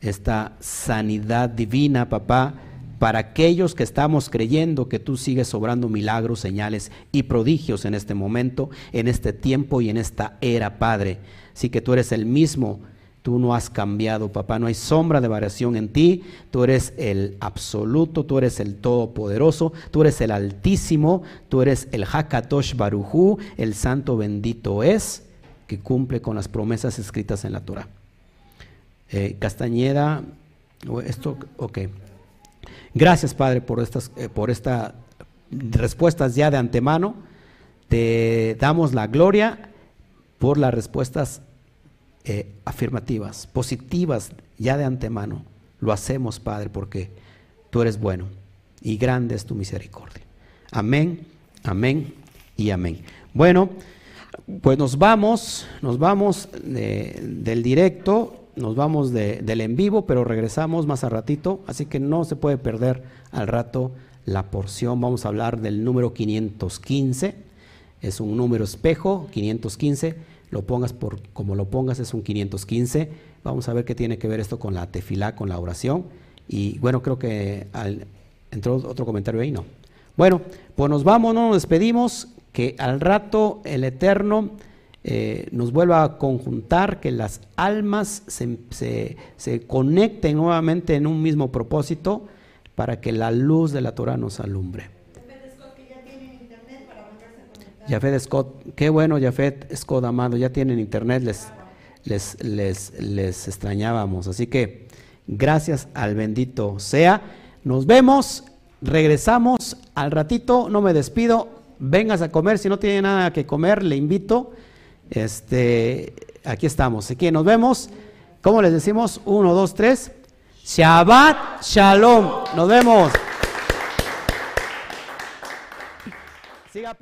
esta sanidad divina, papá, para aquellos que estamos creyendo que tú sigues obrando milagros, señales y prodigios en este momento, en este tiempo y en esta era, Padre. Sí que tú eres el mismo, tú no has cambiado, papá, no hay sombra de variación en ti, tú eres el absoluto, tú eres el todopoderoso, tú eres el altísimo, tú eres el Hakatosh Barujú, el santo bendito es, que cumple con las promesas escritas en la Torah. Eh, Castañeda, esto, ok. Gracias, Padre, por estas, eh, por estas respuestas ya de antemano. Te damos la gloria por las respuestas eh, afirmativas, positivas ya de antemano. Lo hacemos, Padre, porque tú eres bueno y grande es tu misericordia. Amén, amén y amén. Bueno, pues nos vamos, nos vamos del directo nos vamos del en vivo, pero regresamos más a ratito, así que no se puede perder al rato la porción. Vamos a hablar del número 515, es un número espejo, 515, lo pongas por como lo pongas, es un 515. Vamos a ver qué tiene que ver esto con la tefilá, con la oración. Y bueno, creo que entró otro comentario ahí, no. Bueno, pues nos vamos, no nos despedimos, que al rato el Eterno eh, nos vuelva a conjuntar, que las almas se, conecten nuevamente en un mismo propósito para que la luz de la Torah nos alumbre. Jafet Scott, qué bueno Jafet Scott amado, ya tienen internet, les, les, les, les extrañábamos. Así que gracias al bendito sea. Nos vemos, regresamos al ratito, no me despido, vengas a comer, si no tiene nada que comer, le invito. Este, aquí estamos. Aquí nos vemos. ¿Cómo les decimos? Uno, dos, tres. Shabbat Shalom. Nos vemos. Siga